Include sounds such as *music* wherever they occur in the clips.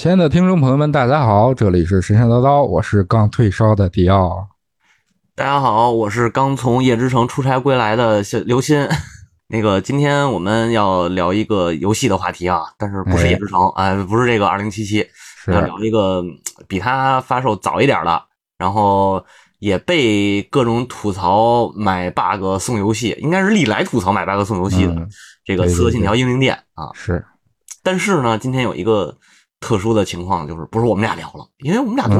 亲爱的听众朋友们，大家好，这里是神神叨叨，我是刚退烧的迪奥。大家好，我是刚从夜之城出差归来的刘鑫。*laughs* 那个，今天我们要聊一个游戏的话题啊，但是不是夜之城，哎，不是这个二零七七，要聊一个比它发售早一点的，然后也被各种吐槽买 bug 送游戏，应该是历来吐槽买 bug 送游戏的这个《刺客信条：英灵殿》啊。是，但是呢，今天有一个特殊的情况，就是不是我们俩聊了，因为我们俩都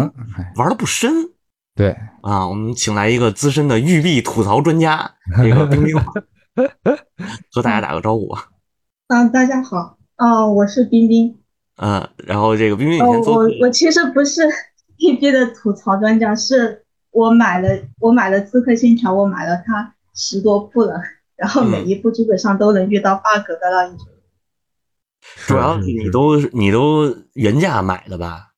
玩的不深。对啊，我们请来一个资深的育碧吐槽专家，这个冰冰，*laughs* 和大家打个招呼吧。啊，大家好，哦，我是冰冰。嗯，然后这个冰冰以前做，我我其实不是育碧的吐槽专家，是我买了我买了《刺客信条》，我买了它十多部了，然后每一部基本上都能遇到 bug 的那一种。主要你都你都原价买的吧？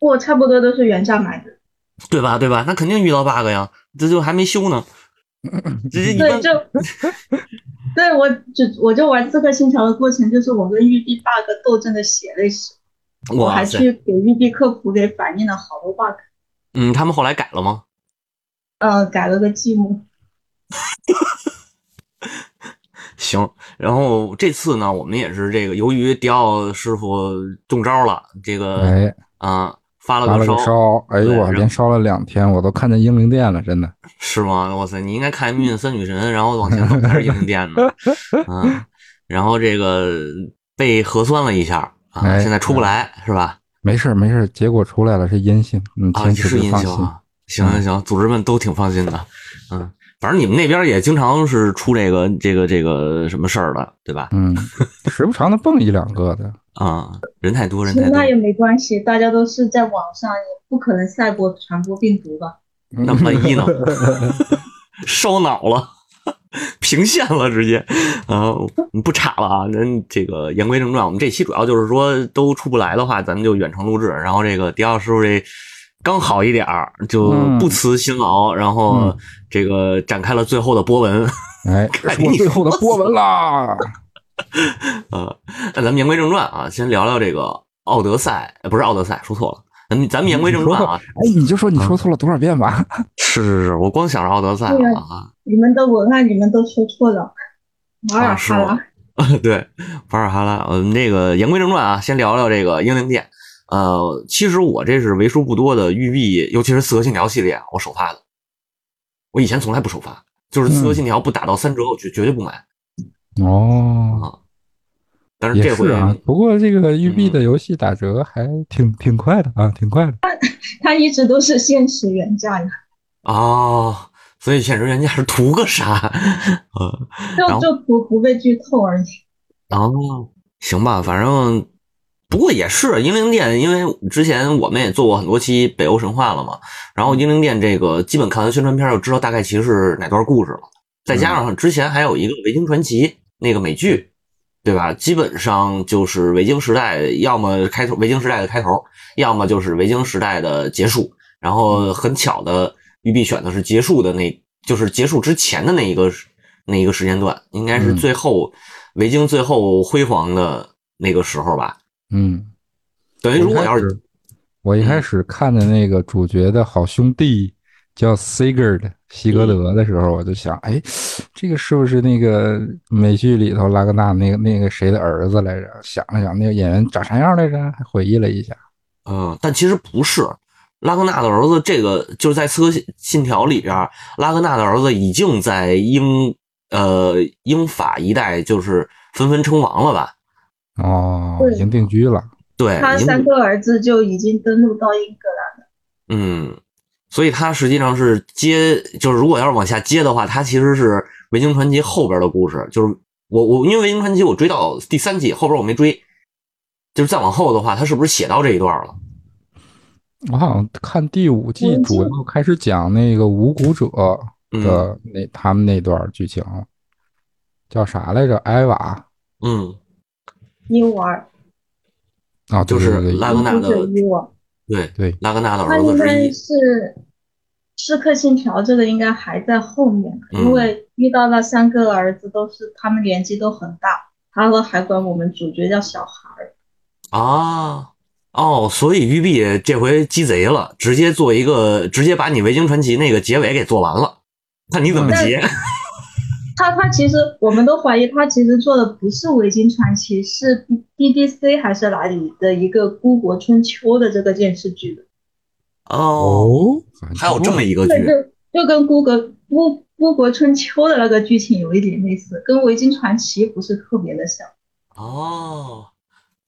我差不多都是原价买的。对吧？对吧？那肯定遇到 bug 呀，这就还没修呢。*laughs* *laughs* 对，就对我就我就玩刺客信条的过程，就是我跟玉帝 bug 斗争的血泪史。我还去给玉帝客服给反映了好多 bug。嗯，他们后来改了吗？嗯，改了个积木。*laughs* 行，然后这次呢，我们也是这个，由于迪奥师傅中招了，这个哎啊。发了个烧，烧哎呦我连烧了两天，我都看见英灵殿了，真的 *laughs* 是吗？哇塞，你应该看《命运三女神》，然后往前走才是英灵殿呢。*laughs* 嗯，然后这个被核酸了一下啊，现在出不来是吧？没事没事，结果出来了是阴性，嗯，啊，是阴性啊。行行行，组织们都挺放心的，嗯，反正你们那边也经常是出这个这个这个什么事儿的，对吧？嗯，时不常的蹦一两个的。*laughs* 啊，人太多，人太多，那也没关系，大家都是在网上，也不可能赛博传播病毒吧？那万一呢？*laughs* *laughs* 烧脑了，平线了，直接啊！不插了啊！咱这个言归正传，我们这期主要就是说，都出不来的话，咱们就远程录制。然后这个迪奥师傅这刚好一点儿，就不辞辛劳，然后这个展开了最后的波纹。哎，*laughs* 说最后的波纹啦！呃，*laughs* 那咱们言归正传啊，先聊聊这个《奥德赛》，不是《奥德赛》，说错了。咱们咱们言归正传啊。哎，你就说你说错了多少遍吧？*laughs* 是是是，我光想着《奥德赛》啊。你们都我看你们都说错了，马尔哈拉。对，瓦尔哈拉。嗯，那个言归正传啊，先聊聊这个英灵殿。呃，其实我这是为数不多的育碧，尤其是《刺客信条》系列，我首发的。我以前从来不首发，就是《刺客信条》不打到三折，我绝绝对不买。哦，但是这回啊，不过这个育碧的游戏打折还挺挺快的啊，挺快的。*laughs* 它一直都是限时原价呀。哦，所以限时原价是图个啥？*laughs* 呃，就就图不被剧透而已。哦，行吧，反正不过也是英灵殿，因为之前我们也做过很多期北欧神话了嘛，然后英灵殿这个基本看完宣传片就知道大概其实是哪段故事了，再加上之前还有一个维京传奇。那个美剧，对吧？基本上就是维京时代，要么开头维京时代的开头，要么就是维京时代的结束。然后很巧的，玉碧选的是结束的那，就是结束之前的那一个那一个时间段，应该是最后维京最后辉煌的那个时候吧。嗯，等于如果要是我一开始看的那个主角的好兄弟。叫 Sigurd 西格德的时候，我就想，哎，这个是不是那个美剧里头拉格纳那个那个谁的儿子来着？想了想，那个演员长啥样来着？还回忆了一下，嗯，但其实不是拉格纳的儿子。这个就是在《刺客信条》里边，拉格纳的儿子已经在英呃英法一代就是纷纷称王了吧？哦，已经定居了。对，他三个儿子就已经登陆到英格兰了。嗯。所以他实际上是接，就是如果要是往下接的话，他其实是《维京传奇》后边的故事。就是我我因为《维京传奇》我追到第三季后边我没追，就是再往后的话，他是不是写到这一段了？我好像看第五季主要开始讲那个无骨者的那他们那段剧情，叫啥来着？艾娃。嗯。伊娃。啊，就是拉格纳的。对对，拉格纳的儿子是《是客信条》，这个应该还在后面，因为遇到那三个儿子都是他们年纪都很大，他们还管我们主角叫小孩儿。啊。哦，所以育碧这回鸡贼了，直接做一个，直接把你《维京传奇》那个结尾给做完了，看你怎么结。*laughs* 他他其实我们都怀疑他其实做的不是《维京传奇》，是 BBC 还是哪里的一个《孤国春秋》的这个电视剧的。哦，还有这么一个剧，就跟《孤国孤孤国春秋》的那个剧情有一点类似，跟《维京传奇》不是特别的像。哦，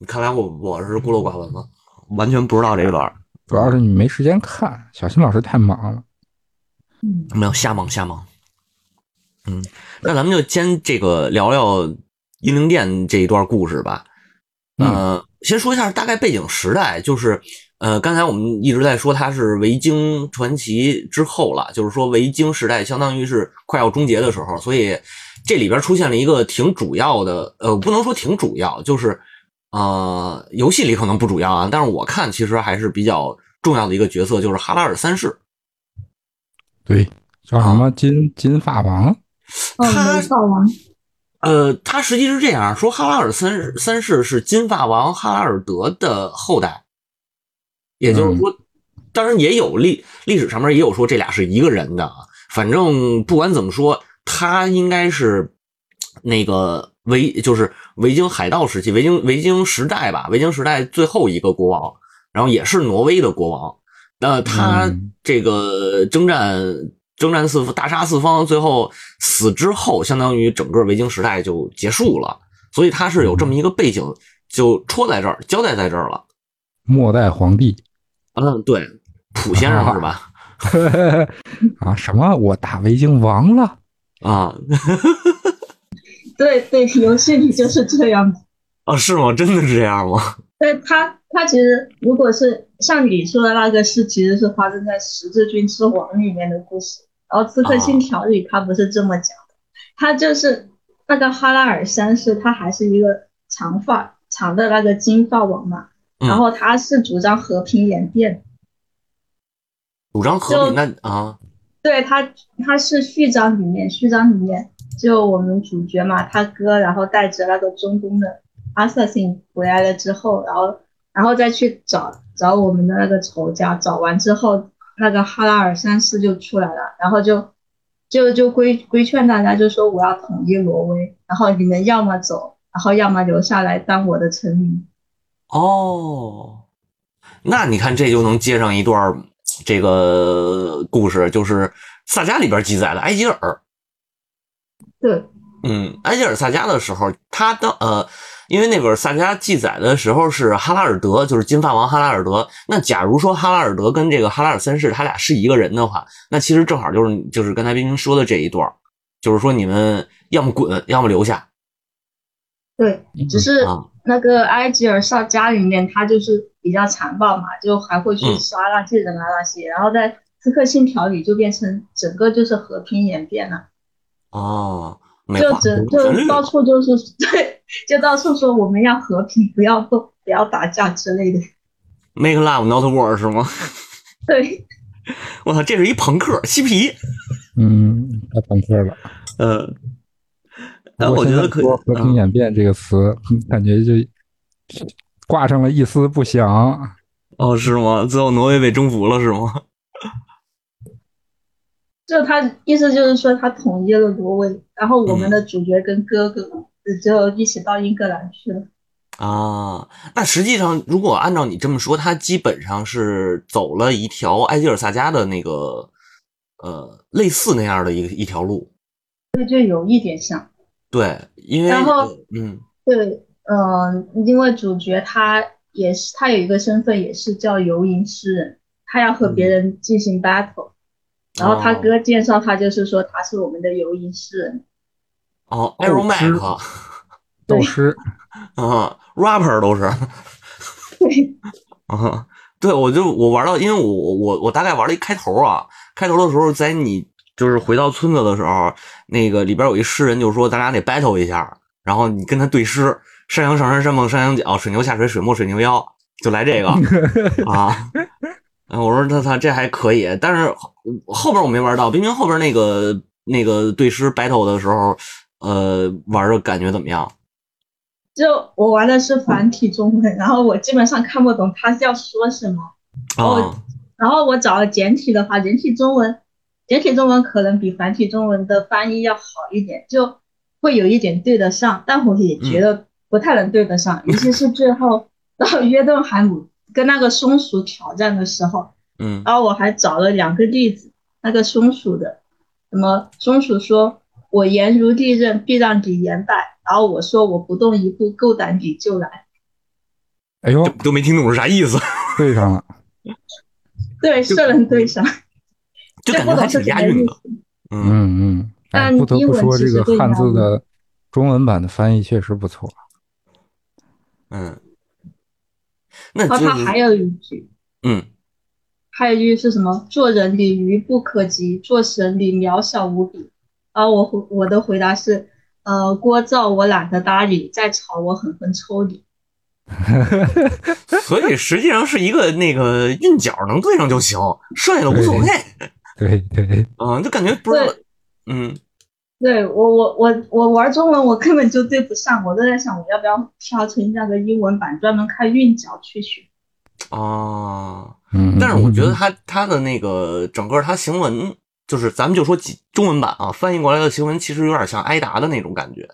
看来我我是孤陋寡闻了，完全不知道这一段。主要是你没时间看，小新老师太忙了。嗯，没有瞎忙瞎忙。嗯，那咱们就先这个聊聊英灵殿这一段故事吧。呃，先说一下大概背景时代，就是呃，刚才我们一直在说它是维京传奇之后了，就是说维京时代相当于是快要终结的时候，所以这里边出现了一个挺主要的，呃，不能说挺主要，就是呃，游戏里可能不主要啊，但是我看其实还是比较重要的一个角色，就是哈拉尔三世。对，叫什么金金发王。他呃，他实际是这样说：哈拉尔三三世是金发王哈拉尔德的后代，也就是说，当然也有历历史上面也有说这俩是一个人的啊。反正不管怎么说，他应该是那个维，就是维京海盗时期、维京维京时代吧，维京时代最后一个国王，然后也是挪威的国王。那他这个征战。征战四大杀四方，最后死之后，相当于整个维京时代就结束了。所以他是有这么一个背景，就戳在这儿，交代在这儿了。末代皇帝，嗯，对，普先生是吧？*laughs* 啊，什么？我打维京王了啊？对对，游戏里就是这样子。啊，是吗？真的是这样吗？*laughs* 对他，他其实如果是像你说的那个，是其实是发生在《十字军之王》里面的故事。然后《刺客信条》里他不是这么讲的，他就是那个哈拉尔三世，他还是一个长发长的那个金发王嘛。然后他是主张和平演变，主张和平那啊，对他他是序章里面序章里面就我们主角嘛，他哥然后带着那个中东的阿萨辛回来了之后，然后然后再去找找我们的那个仇家，找完之后。那个哈拉尔三世就出来了，然后就就就规规劝大家，就说我要统一挪威，然后你们要么走，然后要么留下来当我的臣民。哦，那你看这就能接上一段这个故事，就是萨迦里边记载的埃吉尔。对，嗯，埃吉尔萨迦的时候，他的呃。因为那本萨迦记载的时候是哈拉尔德，就是金发王哈拉尔德。那假如说哈拉尔德跟这个哈拉尔三世他俩是一个人的话，那其实正好就是就是刚才冰冰说的这一段，就是说你们要么滚，要么留下。对，只是那个埃吉尔萨迦里面他就是比较残暴嘛，就还会去杀那些人啊那些。然后在刺客信条里就变成整个就是和平演变了。哦。就只就到处就是 *laughs* 对，就到处说我们要和平，不要不不要打架之类的。Make love not war 是吗？对。我操，这是一朋克嬉皮。嗯，太朋克了。呃，然后我觉得可和平演变这个词，感觉就挂上了一丝不祥。哦，是吗？最后挪威被征服了是吗？就他意思就是说，他统一了挪威，然后我们的主角跟哥哥就一起到英格兰去了。啊，那实际上如果按照你这么说，他基本上是走了一条埃吉尔萨加的那个呃类似那样的一个一条路。对，就有一点像。对，因为然后嗯，对，嗯，因为主角他也是他有一个身份，也是叫游吟诗人，他要和别人进行 battle。然后他哥介绍他，就是说他是我们的游吟诗人。哦，Aero Mac，斗诗，啊，*laughs* rapper 都是。*laughs* 对，啊，对，我就我玩到，因为我我我大概玩了一开头啊，开头的时候在你就是回到村子的时候，那个里边有一诗人就说咱俩得 battle 一下，然后你跟他对诗，山羊上山，山蹦山羊角，水牛下水，水没水牛腰，就来这个 *laughs* 啊。我说他他这还可以，但是后边我没玩到。冰冰后边那个那个对诗 battle 的时候，呃，玩的感觉怎么样？就我玩的是繁体中文，然后我基本上看不懂他是要说什么。哦。然后我找了简体的话，简体中文，简体中文可能比繁体中文的翻译要好一点，就会有一点对得上，但我也觉得不太能对得上，尤其是最后到约顿海姆跟那个松鼠挑战的时候。嗯。然后我还找了两个例子，那个松鼠的，什么松鼠说。我言如地刃，必让你言败。然后我说我不动一步，够胆你就来。哎呦，都没听懂是啥意思。对上了。对，是能对上。就感觉还挺押韵的。嗯嗯。哎不得不说，这个汉字的中文版的翻译确实不错。嗯。那他还有一句。嗯。还有一句是什么？做人你愚不可及，做神你渺小无比。啊，我回我的回答是，呃，锅灶我懒得搭理，再吵我狠狠抽你。所以实际上是一个那个韵脚能对上就行，剩下的无所谓。对对，嗯，就感觉不是，嗯，对我我我我玩中文我根本就对不上，我都在想我要不要调成那个英文版，专门看韵脚去学。哦，嗯，但是我觉得他他的那个整个他行文。就是咱们就说中文版啊，翻译过来的行文其实有点像艾达的那种感觉。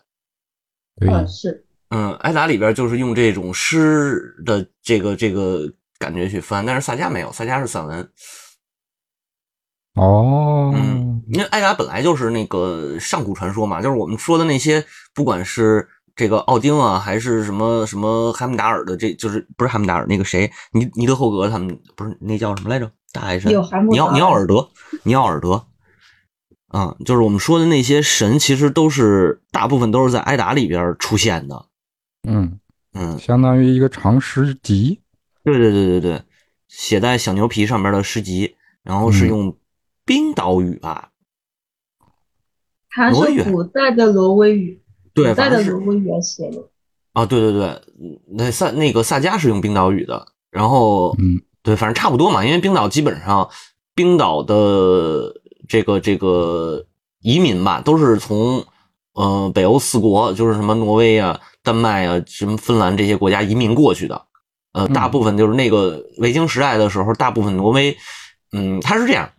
对，是，嗯，艾达里边就是用这种诗的这个这个感觉去翻，但是萨迦没有，萨迦是散文。哦，嗯，因为艾达本来就是那个上古传说嘛，就是我们说的那些，不管是这个奥丁啊，还是什么什么海姆达尔的，这就是不是海姆达尔那个谁，尼尼德霍格他们不是那叫什么来着？大海神，尼奥尼奥尔德，尼奥尔德。啊，就是我们说的那些神，其实都是大部分都是在艾达里边出现的。嗯嗯，相当于一个长诗集。对对对对对，写在小牛皮上面的诗集，然后是用冰岛语吧？它是古代的挪威语，古代的挪威语写的。啊，对对对，那萨那个萨迦是用冰岛语的，然后嗯，对，反正差不多嘛，因为冰岛基本上冰岛的。这个这个移民吧，都是从呃北欧四国，就是什么挪威啊、丹麦啊、什么芬兰这些国家移民过去的。呃，大部分就是那个维京时代的时候，大部分挪威，嗯，他是这样，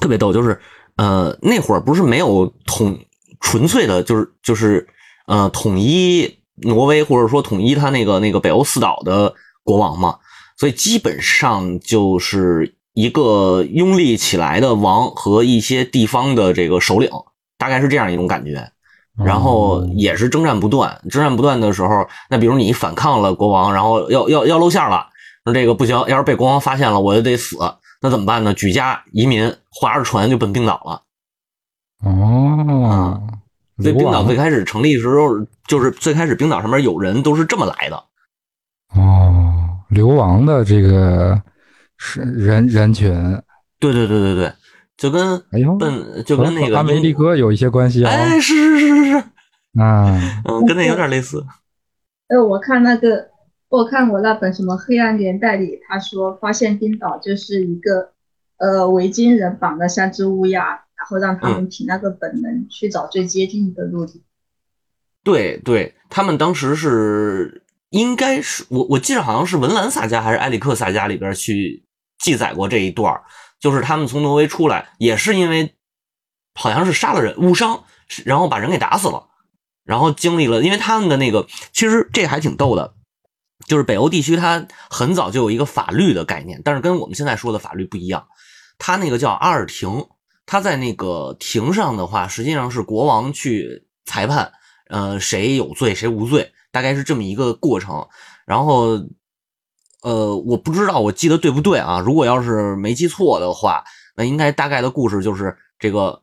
特别逗，就是呃那会儿不是没有统纯粹的，就是就是呃统一挪威或者说统一他那个那个北欧四岛的国王嘛，所以基本上就是。一个拥立起来的王和一些地方的这个首领，大概是这样一种感觉，然后也是征战不断，征战不断的时候，那比如你反抗了国王，然后要要要露馅了，说这个不行，要是被国王发现了，我就得死，那怎么办呢？举家移民，划着船就奔冰岛了。哦，所以冰岛最开始成立的时候，就是最开始冰岛上面有人都是这么来的。哦，流亡的这个。是人人群，对对对对对，就跟哎呦，奔就跟那个阿梅利哥有一些关系啊。哎，是是是是是，啊，嗯，跟那有点类似。哎，我看那个，我看过那本什么《黑暗年代》里，他说发现冰岛就是一个呃维京人绑了三只乌鸦，然后让他们凭那个本能去找最接近的陆地。对对，他们当时是应该是我我记得好像是文兰萨迦还是埃里克萨迦里边去。记载过这一段就是他们从挪威出来，也是因为好像是杀了人误伤，然后把人给打死了，然后经历了，因为他们的那个其实这还挺逗的，就是北欧地区它很早就有一个法律的概念，但是跟我们现在说的法律不一样，它那个叫阿尔廷，它在那个庭上的话，实际上是国王去裁判，呃，谁有罪谁无罪，大概是这么一个过程，然后。呃，我不知道，我记得对不对啊？如果要是没记错的话，那应该大概的故事就是这个，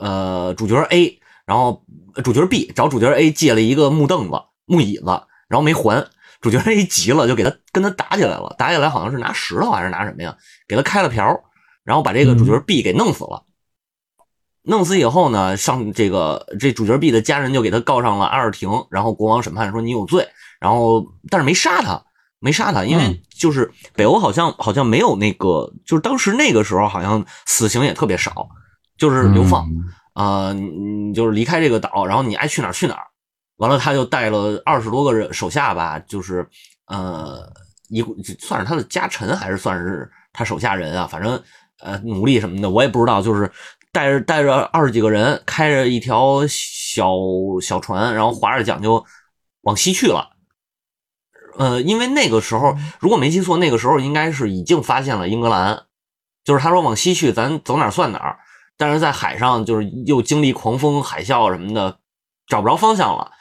呃，主角 A，然后主角 B 找主角 A 借了一个木凳子、木椅子，然后没还，主角一急了，就给他跟他打起来了，打起来好像是拿石头还是拿什么呀，给他开了瓢，然后把这个主角 B 给弄死了。弄死以后呢，上这个这主角 B 的家人就给他告上了阿尔廷，然后国王审判说你有罪，然后但是没杀他。没杀他，因为就是北欧好像好像没有那个，就是当时那个时候好像死刑也特别少，就是流放，呃，你就是离开这个岛，然后你爱去哪儿去哪儿，完了他就带了二十多个人手下吧，就是呃一算是他的家臣还是算是他手下人啊，反正呃奴隶什么的我也不知道，就是带着带着二十几个人，开着一条小小船，然后划着桨就往西去了。呃，因为那个时候如果没记错，那个时候应该是已经发现了英格兰，就是他说往西去，咱走哪算哪。但是在海上就是又经历狂风海啸什么的，找不着方向了。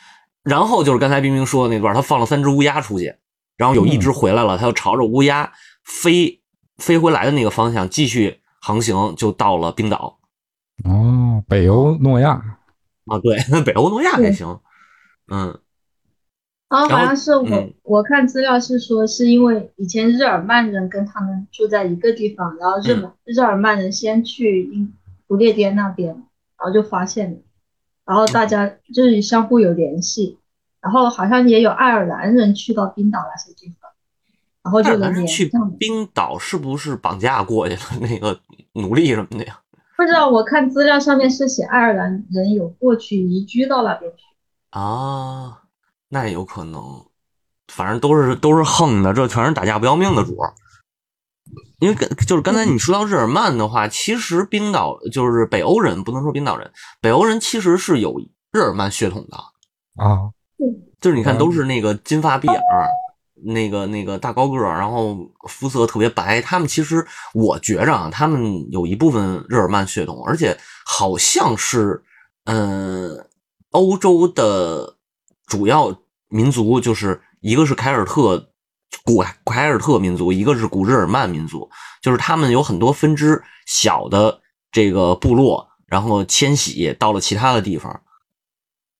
然后就是刚才冰冰说的那段，他放了三只乌鸦出去，然后有一只回来了，他又朝着乌鸦飞飞回来的那个方向继续航行，就到了冰岛。哦，北欧诺亚啊，对，*laughs* 北欧诺亚还行，嗯。然后好像是我我看资料是说，是因为以前日耳曼人跟他们住在一个地方，然后日日耳曼人先去英不列颠那边，然后就发现了，然后大家就是相互有联系，然后好像也有爱尔兰人去到冰岛那些地方，然后就能去冰岛是不是绑架过去了 *laughs* 那个奴隶什么的呀？不知道，我看资料上面是写爱尔兰人有过去移居到那边去啊。那也有可能，反正都是都是横的，这全是打架不要命的主儿。因为跟就是刚才你说到日耳曼的话，其实冰岛就是北欧人，不能说冰岛人，北欧人其实是有日耳曼血统的啊。就是你看，都是那个金发碧眼儿，那个那个大高个儿，然后肤色特别白。他们其实我觉着啊，他们有一部分日耳曼血统，而且好像是嗯，欧洲的。主要民族就是一个是凯尔特古凯尔特民族，一个是古日耳曼民族，就是他们有很多分支小的这个部落，然后迁徙到了其他的地方，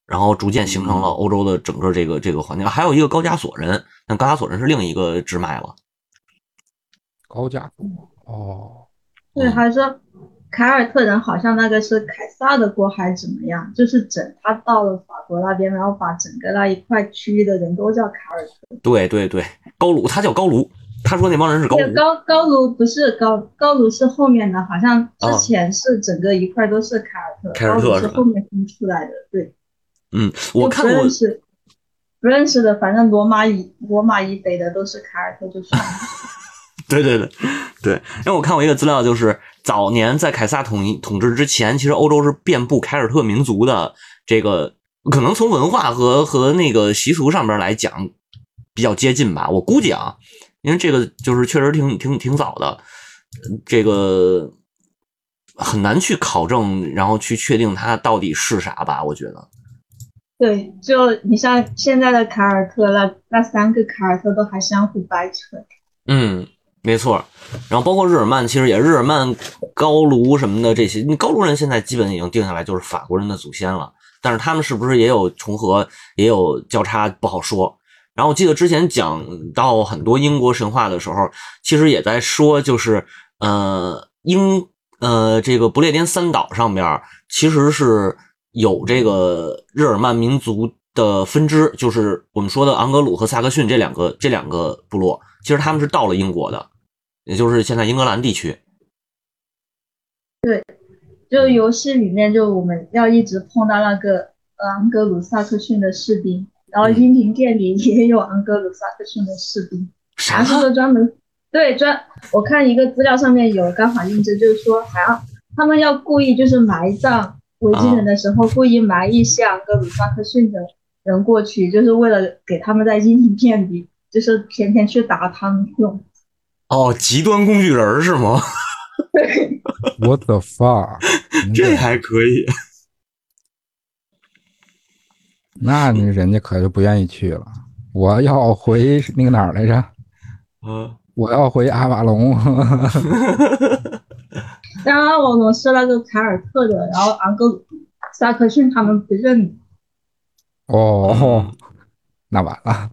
然后逐渐形成了欧洲的整个这个这个环境。还有一个高加索人，但高加索人是另一个支脉了。高加索哦，对，还是。凯尔特人好像那个是凯撒的锅还是怎么样？就是整他到了法国那边，然后把整个那一块区域的人都叫凯尔特。对对对，高卢他叫高卢，他说那帮人是高卢。高高卢不是高高卢是后面的，好像之前是整个一块都是凯尔特，凯尔特是后面分出来的。对，嗯，我看过。不认识，不认识的，反正罗马以罗马以北的都是凯尔特就算了。*laughs* 对对对对，因为我看过一个资料，就是早年在凯撒统一统治之前，其实欧洲是遍布凯尔特民族的。这个可能从文化和和那个习俗上边来讲比较接近吧，我估计啊，因为这个就是确实挺挺挺早的，这个很难去考证，然后去确定它到底是啥吧，我觉得。对，就你像现在的凯尔特，那那三个凯尔特都还相互掰扯。嗯。没错，然后包括日耳曼，其实也日耳曼、高卢什么的这些，你高卢人现在基本已经定下来就是法国人的祖先了，但是他们是不是也有重合、也有交叉不好说。然后我记得之前讲到很多英国神话的时候，其实也在说，就是呃英呃这个不列颠三岛上边其实是有这个日耳曼民族的分支，就是我们说的昂格鲁和萨克逊这两个这两个部落。其实他们是到了英国的，也就是现在英格兰地区。对，就游戏里面，就我们要一直碰到那个昂格鲁萨克逊的士兵，然后音频店里也有昂格鲁萨克逊的士兵。啥？是说专门对专？我看一个资料上面有刚好印证，就是说还要他们要故意就是埋葬维京人的时候，故意埋一些昂格鲁萨克逊的人过去，就是为了给他们在音频店里。就是天天去打他们用，哦，极端工具人是吗？*laughs* 对。What the fuck？*laughs* 这还可以。那你人家可就不愿意去了。我要回那个哪儿来着？嗯，我要回阿瓦隆。然后阿瓦隆是那个凯尔特的，然后昂格鲁萨克逊他们不认。哦，那完了。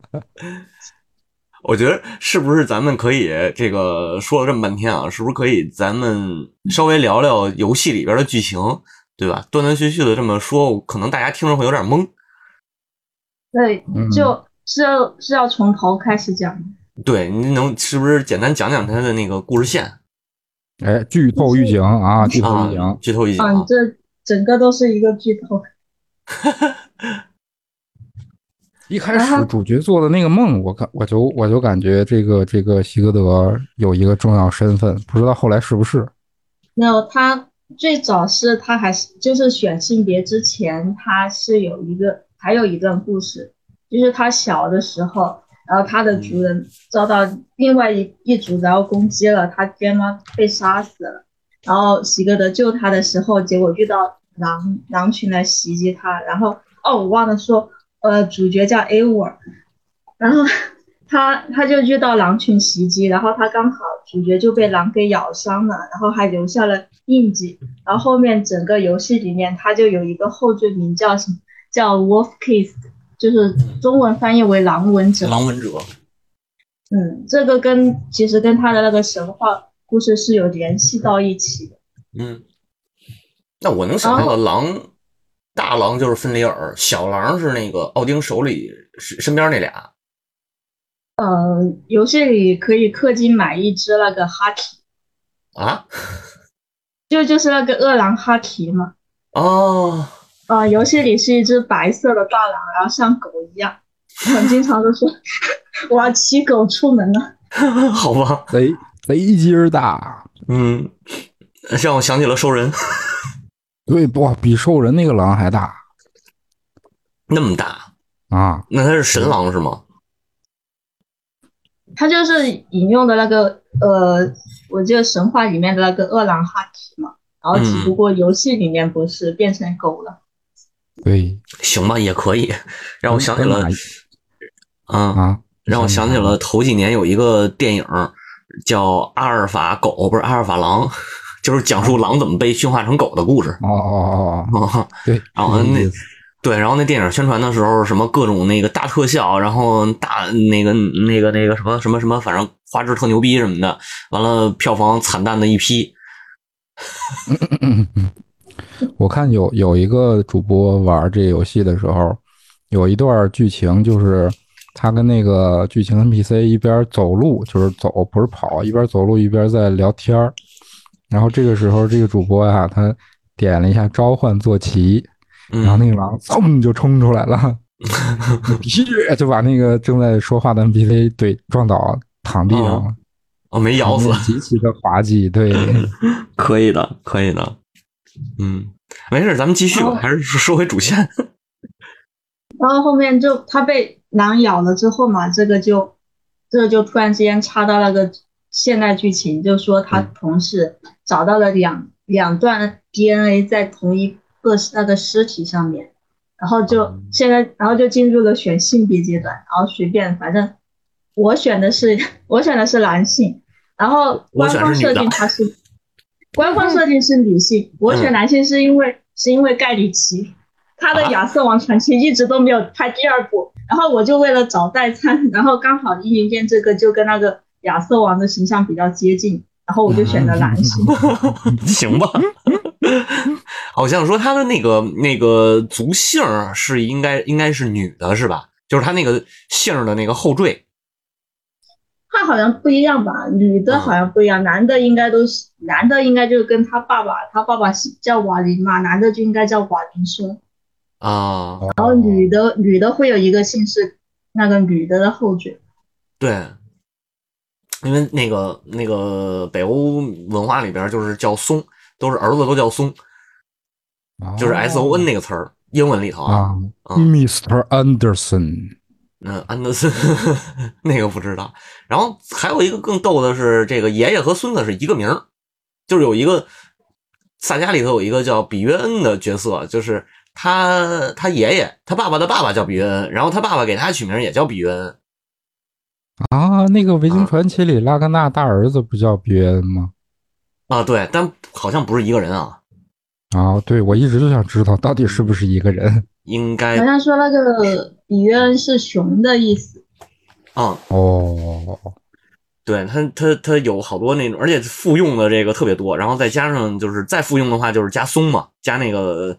我觉得是不是咱们可以这个说了这么半天啊，是不是可以咱们稍微聊聊游戏里边的剧情，对吧？断断续续的这么说，可能大家听着会有点懵。对，就是要是要从头开始讲。对，你能是不是简单讲讲他的那个故事线？哎，剧透预警啊！剧透预警，剧透预警啊！这整个都是一个剧透。*laughs* 一开始主角做的那个梦，我感我就我就感觉这个这个希格德有一个重要身份，不知道后来是不是？没有，他最早是他还是就是选性别之前，他是有一个还有一段故事，就是他小的时候，然后他的族人遭到另外一一族然后攻击了，他爹妈被杀死了，然后希格德救他的时候，结果遇到狼狼群来袭击他，然后哦，我忘了说。呃，主角叫 A 沃，然后他他就遇到狼群袭击，然后他刚好主角就被狼给咬伤了，然后还留下了印记。然后后面整个游戏里面，他就有一个后缀名叫什么？叫 Wolf Kiss，就是中文翻译为狼吻者。狼吻者。嗯，这个跟其实跟他的那个神话故事是有联系到一起的。嗯，那我能想到狼。大狼就是芬里尔，小狼是那个奥丁手里身边那俩。呃，游戏里可以氪金买一只那个哈提。啊？*laughs* 就就是那个饿狼哈提嘛。哦。啊，游戏里是一只白色的大狼，然后像狗一样，很经常都说 *laughs* 我要骑狗出门了。*laughs* 好吧，贼贼劲儿大。嗯，让我想起了兽人。对，不比兽人那个狼还大，那么大啊？那它是神狼是吗？它就是引用的那个呃，我记得神话里面的那个恶狼哈提嘛，然后只不过游戏里面不是变成狗了。对，行吧，也可以。让我想起了，嗯啊，让我想起了头几年有一个电影叫《阿尔法狗》，不是《阿尔法狼》。就是讲述狼怎么被驯化成狗的故事。哦哦哦哦，*laughs* 对，然后那对，然后那电影宣传的时候，什么各种那个大特效，然后大那个那个那个什么什么什么，反正画质特牛逼什么的。完了，票房惨淡的一批。*laughs* 我看有有一个主播玩这游戏的时候，有一段剧情，就是他跟那个剧情 NPC 一边走路，就是走不是跑，一边走路一边在聊天儿。然后这个时候，这个主播呀，他点了一下召唤坐骑，然后那个狼噌就冲出来了，*laughs* 就把那个正在说话的 NPC 怼撞倒，躺地上了。哦，没咬死，极其的滑稽。对，*laughs* 可以的，可以的。嗯，没事，咱们继续吧，还是说回主线。*laughs* 然后后面就他被狼咬了之后嘛，这个就这个就突然之间插到那个。现代剧情就说他同事找到了两两段 DNA 在同一个那个尸体上面，然后就现在，然后就进入了选性别阶段，然后随便反正我选的是我选的是男性，然后官方设定他是官方设定是女性，我选男性是因为是因为盖里奇他的亚瑟王传奇一直都没有拍第二部，然后我就为了找代餐，然后刚好一零店这个就跟那个。亚瑟王的形象比较接近，然后我就选择男性。*laughs* *laughs* 行吧，好 *laughs* 像说他的那个那个族姓是应该应该是女的，是吧？就是他那个姓的那个后缀。他好像不一样吧？女的好像不一样，男的应该都是男的，应该就跟他爸爸，他爸爸叫瓦林嘛，男的就应该叫瓦林松啊。然后女的女的会有一个姓是，那个女的的后缀。对。因为那个那个北欧文化里边就是叫松，都是儿子都叫松，就是 S O N 那个词儿，英文里头啊，Mr. Anderson，嗯，安德森那个不知道。然后还有一个更逗的是，这个爷爷和孙子是一个名儿，就是有一个萨迦里头有一个叫比约恩的角色，就是他他爷爷他爸爸的爸爸叫比约恩，然后他爸爸给他取名也叫比约恩。啊，那个《维京传奇》里拉格纳大儿子不叫比约恩吗？啊，对，但好像不是一个人啊。啊，对，我一直就想知道到底是不是一个人。*laughs* 应该好像说那个比约恩是熊的意思。啊，哦，对他，他他有好多那种，而且复用的这个特别多，然后再加上就是再复用的话就是加松嘛，加那个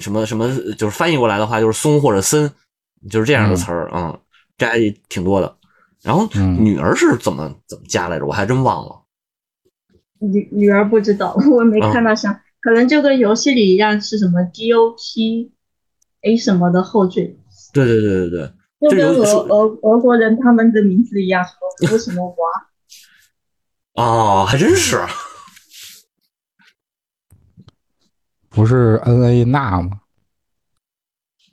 什么什么，就是翻译过来的话就是松或者森，就是这样的词儿啊，加也挺多的。然后女儿是怎么怎么加来着？我还真忘了。女女儿不知道，*laughs* 我没看到像，可能就跟游戏里一样，是什么 d o p a 什么的后缀。对对对对对，就跟俄俄俄国人他们的名字一样，什么什么娃。哦，还真是。不是 N A 娜吗？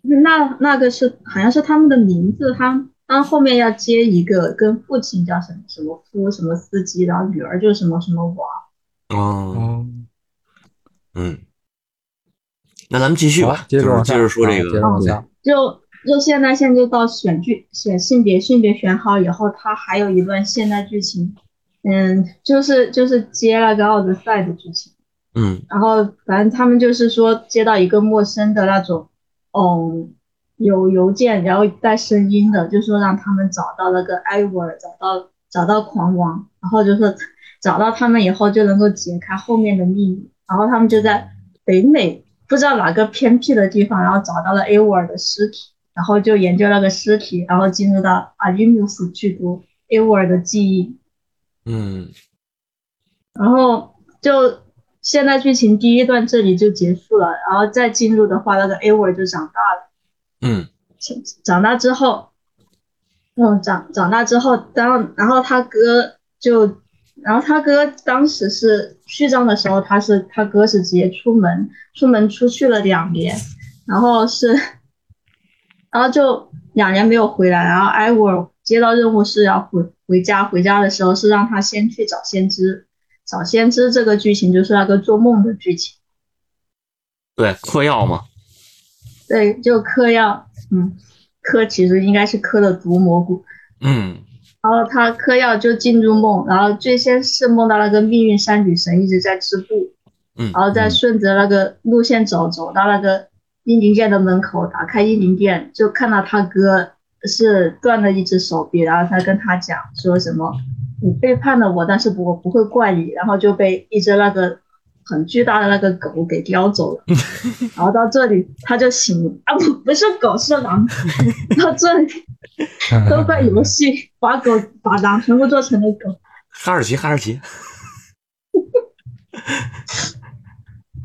那那个是好像是他们的名字，他他后后面要接一个跟父亲叫什么什么夫什么司机，然后女儿就是什么什么娃。哦，嗯，那咱们继续吧，接着接着说这个，就就现在现在就到选剧选性别性别选好以后，他还有一段现代剧情，嗯，就是就是接了个奥德赛的剧情。嗯，然后反正他们就是说接到一个陌生的那种，嗯，有邮件，然后带声音的，就说让他们找到那个艾沃尔，找到找到狂王，然后就说找到他们以后就能够解开后面的秘密。然后他们就在北美不知道哪个偏僻的地方，然后找到了艾沃尔的尸体，然后就研究那个尸体，然后进入到阿伊努斯去读艾沃尔的记忆。嗯，然后就。现在剧情第一段这里就结束了，然后再进入的话，那个 A 沃就长大了。嗯，长大之后，嗯，长长大之后，然后然后他哥就，然后他哥当时是序章的时候，他是他哥是直接出门，出门出去了两年，然后是，然后就两年没有回来，然后艾沃接到任务是要回回家，回家的时候是让他先去找先知。找先知这个剧情就是那个做梦的剧情，对，嗑药吗？对，就嗑药，嗯，嗑其实应该是嗑的毒蘑菇，嗯，然后他嗑药就进入梦，然后最先是梦到那个命运三女神一直在织布，嗯，然后再顺着那个路线走，走到那个阴灵殿的门口，打开阴灵殿，就看到他哥是断了一只手臂，然后他跟他讲说什么。你背叛了我，但是我不会怪你，然后就被一只那个很巨大的那个狗给叼走了。*laughs* 然后到这里他就醒啊，不不是狗是狼。*laughs* 到这里都怪游戏把狗把狼全部做成了狗。哈士奇，哈士奇。*laughs*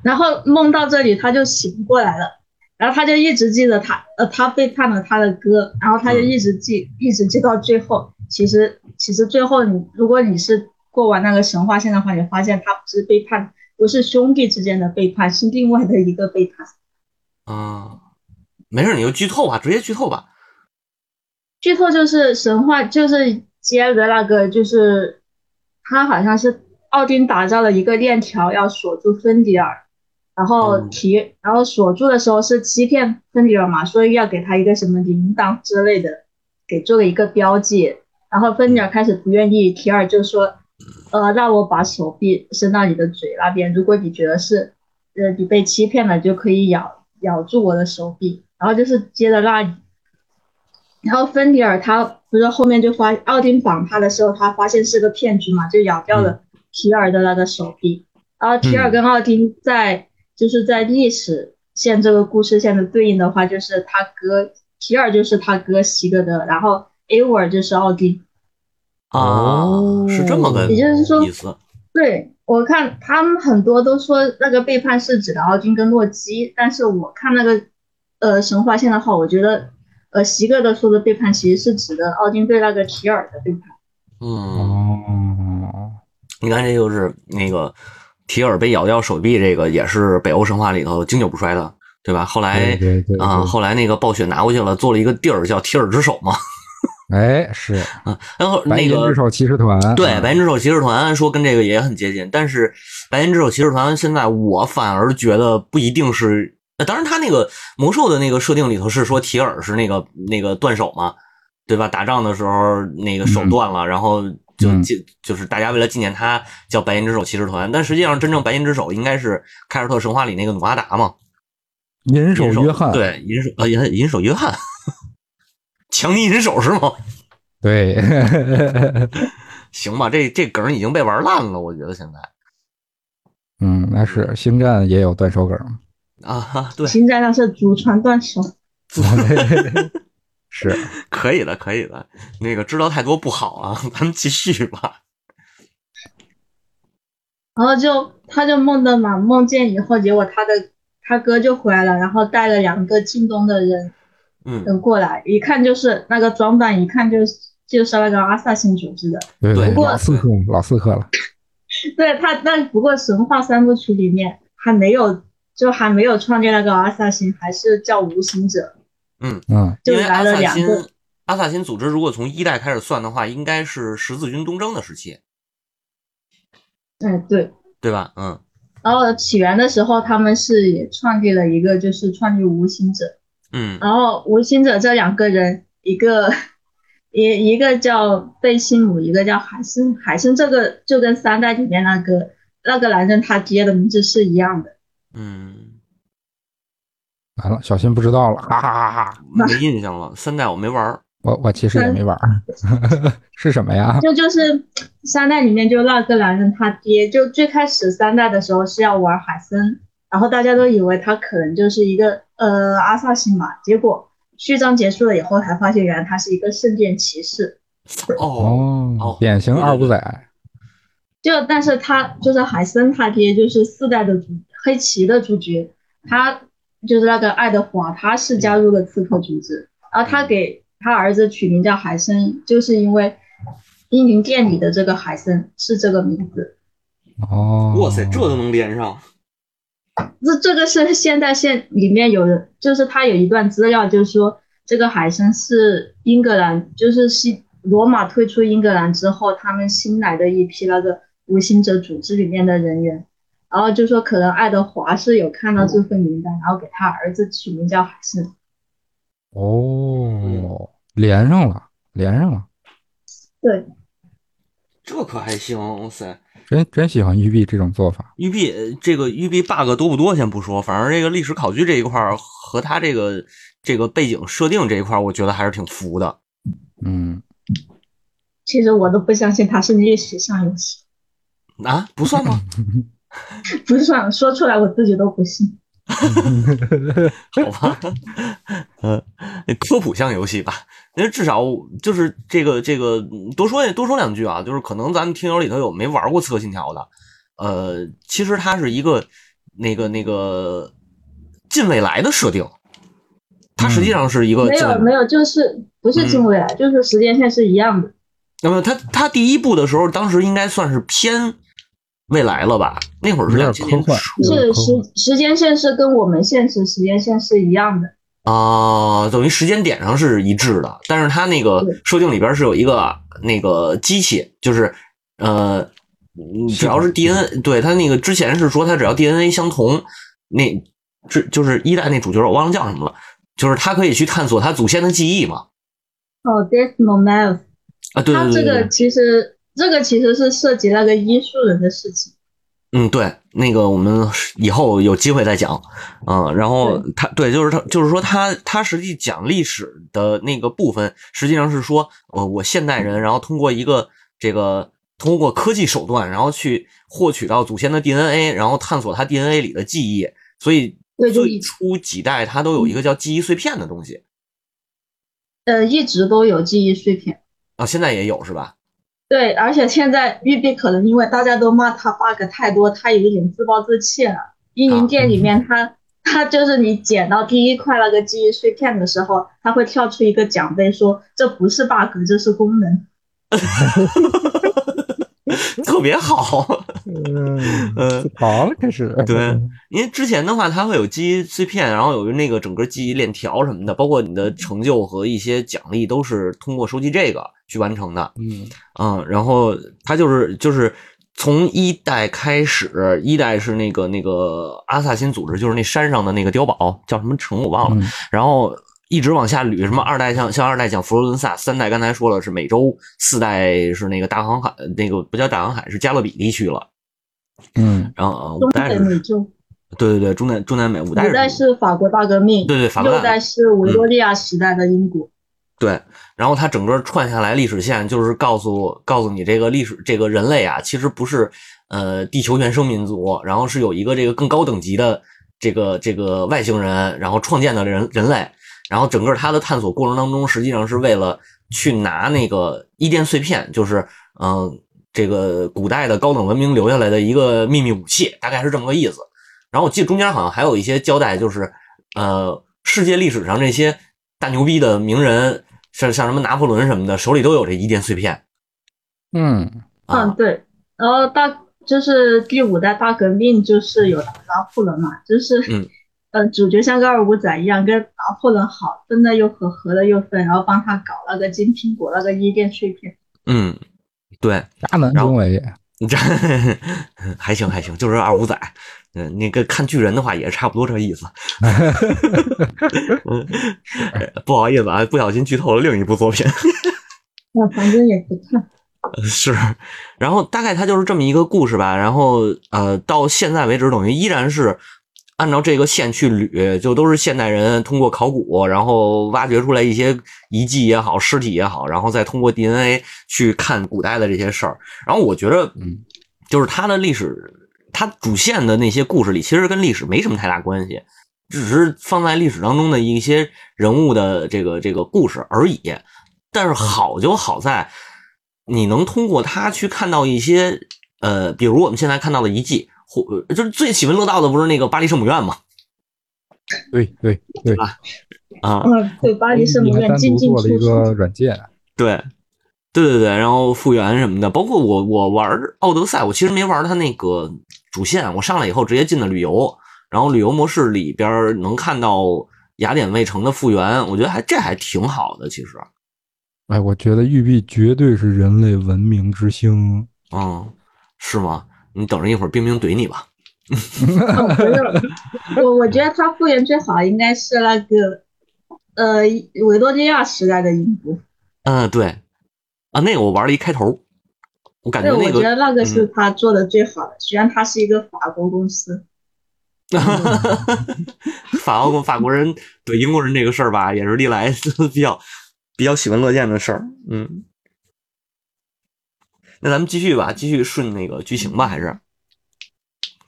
然后梦到这里他就醒过来了，然后他就一直记得他呃他背叛了他的哥，然后他就一直记一直记到最后，其实。其实最后，你如果你是过完那个神话线的话，你发现他不是背叛，不是兄弟之间的背叛，是另外的一个背叛。啊，没事，你就剧透吧，直接剧透吧。剧透就是神话，就是接着那个，就是他好像是奥丁打造了一个链条，要锁住芬迪尔，然后提，然后锁住的时候是欺骗芬迪尔嘛，所以要给他一个什么铃铛之类的，给做了一个标记。然后芬迪尔开始不愿意，提尔就说：“呃，让我把手臂伸到你的嘴那边，如果你觉得是，呃，你被欺骗了，就可以咬咬住我的手臂。”然后就是接着那里，然后芬迪尔他不是后面就发奥丁绑他的时候，他发现是个骗局嘛，就咬掉了提尔的那个手臂。然后提尔跟奥丁在就是在历史线这个故事线的对应的话，就是他哥提尔就是他哥西格德，然后。A 沃尔就是奥丁，哦，是这么个，也就是说意思。对我看他们很多都说那个背叛是指的奥丁跟洛基，但是我看那个呃神话线的话，我觉得呃席格的说的背叛其实是指的奥丁对那个提尔的背叛。嗯，你看这就是那个提尔被咬掉手臂，这个也是北欧神话里头经久不衰的，对吧？后来啊，后来那个暴雪拿过去了，做了一个地儿叫提尔之手嘛。哎，是。啊，然后那个白银之手骑士团，对，白银之手骑士团说跟这个也很接近，但是白银之手骑士团现在我反而觉得不一定是，当然他那个魔兽的那个设定里头是说提尔是那个那个断手嘛，对吧？打仗的时候那个手断了，然后就纪就是大家为了纪念他叫白银之手骑士团，但实际上真正白银之手应该是凯尔特神话里那个努阿达嘛，银手约翰，对，银手呃银银手约翰。强尼银手是吗？对，行吧，这这梗已经被玩烂了，我觉得现在。嗯，那是星战也有断手梗啊，对，星战那是祖传断手，*laughs* 是可以的，可以的。那个知道太多不好啊，咱们继续吧。然后就他就梦的嘛，梦见以后，结果他的他哥就回来了，然后带了两个晋东的人。嗯过来，一看就是那个装扮，一看就是就是那个阿萨辛组织的。对，不过老刺客，老刺客了。对他，但不过神话三部曲里面还没有，就还没有创建那个阿萨辛，还是叫无形者。嗯嗯，就来了两个。阿萨辛组织如果从一代开始算的话，应该是十字军东征的时期。嗯，对，对吧？嗯。然后起源的时候，他们是也创立了一个，就是创立无形者。嗯。然后无心者这两个人，一个一一个叫贝西姆，一个叫海森。海森这个就跟三代里面那个那个男人他爹的名字是一样的。嗯。完了，小新不知道了，哈哈哈哈！没印象了，三代我没玩。我我其实也没玩，*laughs* 是什么呀？就就是三代里面就那个男人他爹，就最开始三代的时候是要玩海森，然后大家都以为他可能就是一个呃阿萨辛嘛，结果序章结束了以后才发现原来他是一个圣殿骑士。哦哦，典型二五仔。就但是他就是海森他爹就是四代的主黑旗的主角，他就是那个爱德华，他是加入了刺客组织，然后他给。他儿子取名叫海森，就是因为英灵殿里的这个海森是这个名字。哦，哇塞，这都能连上。这这个是现代现里面有的，就是他有一段资料，就是说这个海参是英格兰，就是西罗马退出英格兰之后，他们新来的一批那个无心者组织里面的人员。然后就说可能爱德华是有看到这份名单，然后给他儿子取名叫海森。哦，连上了，连上了。对，这可还行，哇塞，真真喜欢育碧这种做法。育碧这个育碧 bug 多不多先不说，反正这个历史考据这一块和他这个这个背景设定这一块，我觉得还是挺服的。嗯，其实我都不相信它是历史上游戏啊，不算吗？*laughs* 不算，说出来我自己都不信。*laughs* 好吧，*laughs* 呃，科普项游戏吧，因为至少就是这个这个多说多说两句啊，就是可能咱们听友里头有没玩过《刺客信条》的，呃，其实它是一个那个那个近未来的设定，它实际上是一个没有没有，就是不是近未来，就是时间线是一样的。那么它它第一部的时候，当时应该算是偏。未来了吧？那会儿是两千年，是时时间线是跟我们现实时间线是一样的啊，等于时间点上是一致的。但是它那个设定里边是有一个那个机器，就是呃，只要是 DNA，对它那个之前是说它只要 DNA 相同，那这就是一代那主角我忘了叫什么了，就是他可以去探索他祖先的记忆嘛。哦，Desmond Miles 啊，对对对，他这个其实。这个其实是涉及那个医术人的事情。嗯，对，那个我们以后有机会再讲。嗯，然后他对，就是他，就是说他他实际讲历史的那个部分，实际上是说，呃，我现代人，然后通过一个这个通过科技手段，然后去获取到祖先的 DNA，然后探索他 DNA 里的记忆。所以最初几代他都有一个叫记忆碎片的东西。呃，一直都有记忆碎片啊，现在也有是吧？对，而且现在玉碧可能因为大家都骂他 bug 太多，他有一点自暴自弃了。阴灵殿里面，他他就是你捡到第一块那个记忆碎片的时候，他会跳出一个奖杯，说这不是 bug，这是功能。*laughs* 特别好，*laughs* 嗯，好了，开始对，因为之前的话，它会有记忆碎片，然后有那个整个记忆链条什么的，包括你的成就和一些奖励都是通过收集这个去完成的。嗯嗯，然后它就是就是从一代开始，一代是那个那个阿萨辛组织，就是那山上的那个碉堡叫什么城我忘了，然后。一直往下捋，什么二代像像二代讲佛罗伦萨，三代刚才说了是美洲，四代是那个大航海，那个不叫大航海，是加勒比地区了。嗯，然后五代美洲，对对对，中南中南美五代。五代是法国大革命，对对，法国。六代是维多利亚时代的英国。对，然后它整个串下来历史线，就是告诉告诉你这个历史，这个人类啊，其实不是呃地球原生民族，然后是有一个这个更高等级的这个这个外星人，然后创建的人人类。然后整个他的探索过程当中，实际上是为了去拿那个伊甸碎片，就是嗯，这个古代的高等文明留下来的一个秘密武器，大概是这么个意思。然后我记得中间好像还有一些交代，就是呃，世界历史上这些大牛逼的名人，像像什么拿破仑什么的，手里都有这一电碎片。嗯嗯，对。然后大就是第五代大革命，就是有拿破仑嘛，就是嗯。*laughs* 呃，主角像个二五仔一样，跟拿破仑好，分的又合，合的又分，然后帮他搞那个金苹果那个伊甸碎片。嗯，对，大能中为，这 *laughs* 还行还行，就是二五仔。嗯，那个看巨人的话也差不多这意思。嗯，不好意思啊，不小心剧透了另一部作品。我反正也不看。是，然后大概它就是这么一个故事吧。然后呃，到现在为止，等于依然是。按照这个线去捋，就都是现代人通过考古，然后挖掘出来一些遗迹也好，尸体也好，然后再通过 DNA 去看古代的这些事儿。然后我觉得，嗯，就是它的历史，它主线的那些故事里，其实跟历史没什么太大关系，只是放在历史当中的一些人物的这个这个故事而已。但是好就好在，你能通过它去看到一些，呃，比如我们现在看到的遗迹。或就是最喜闻乐道的不是那个巴黎圣母院吗？对对对啊啊！嗯，对巴黎圣母院进进出出。做了一个软件，对对对对，然后复原什么的，包括我我玩奥德赛，我其实没玩它那个主线，我上来以后直接进的旅游，然后旅游模式里边能看到雅典卫城的复原，我觉得还这还挺好的，其实。哎，我觉得玉璧绝对是人类文明之星。嗯，是吗？你等着一会儿，冰冰怼你吧。*laughs* 我我觉得他复原最好应该是那个，呃，维多利亚时代的英国。嗯，对，啊，那个我玩了一开头，我感觉那个，我觉得那个是他做的最好的。虽然他是一个法国公司，*laughs* 法国法国人怼英国人这个事儿吧，也是历来 *laughs* 比较比较喜闻乐见的事儿。嗯。那咱们继续吧，继续顺那个剧情吧，还是？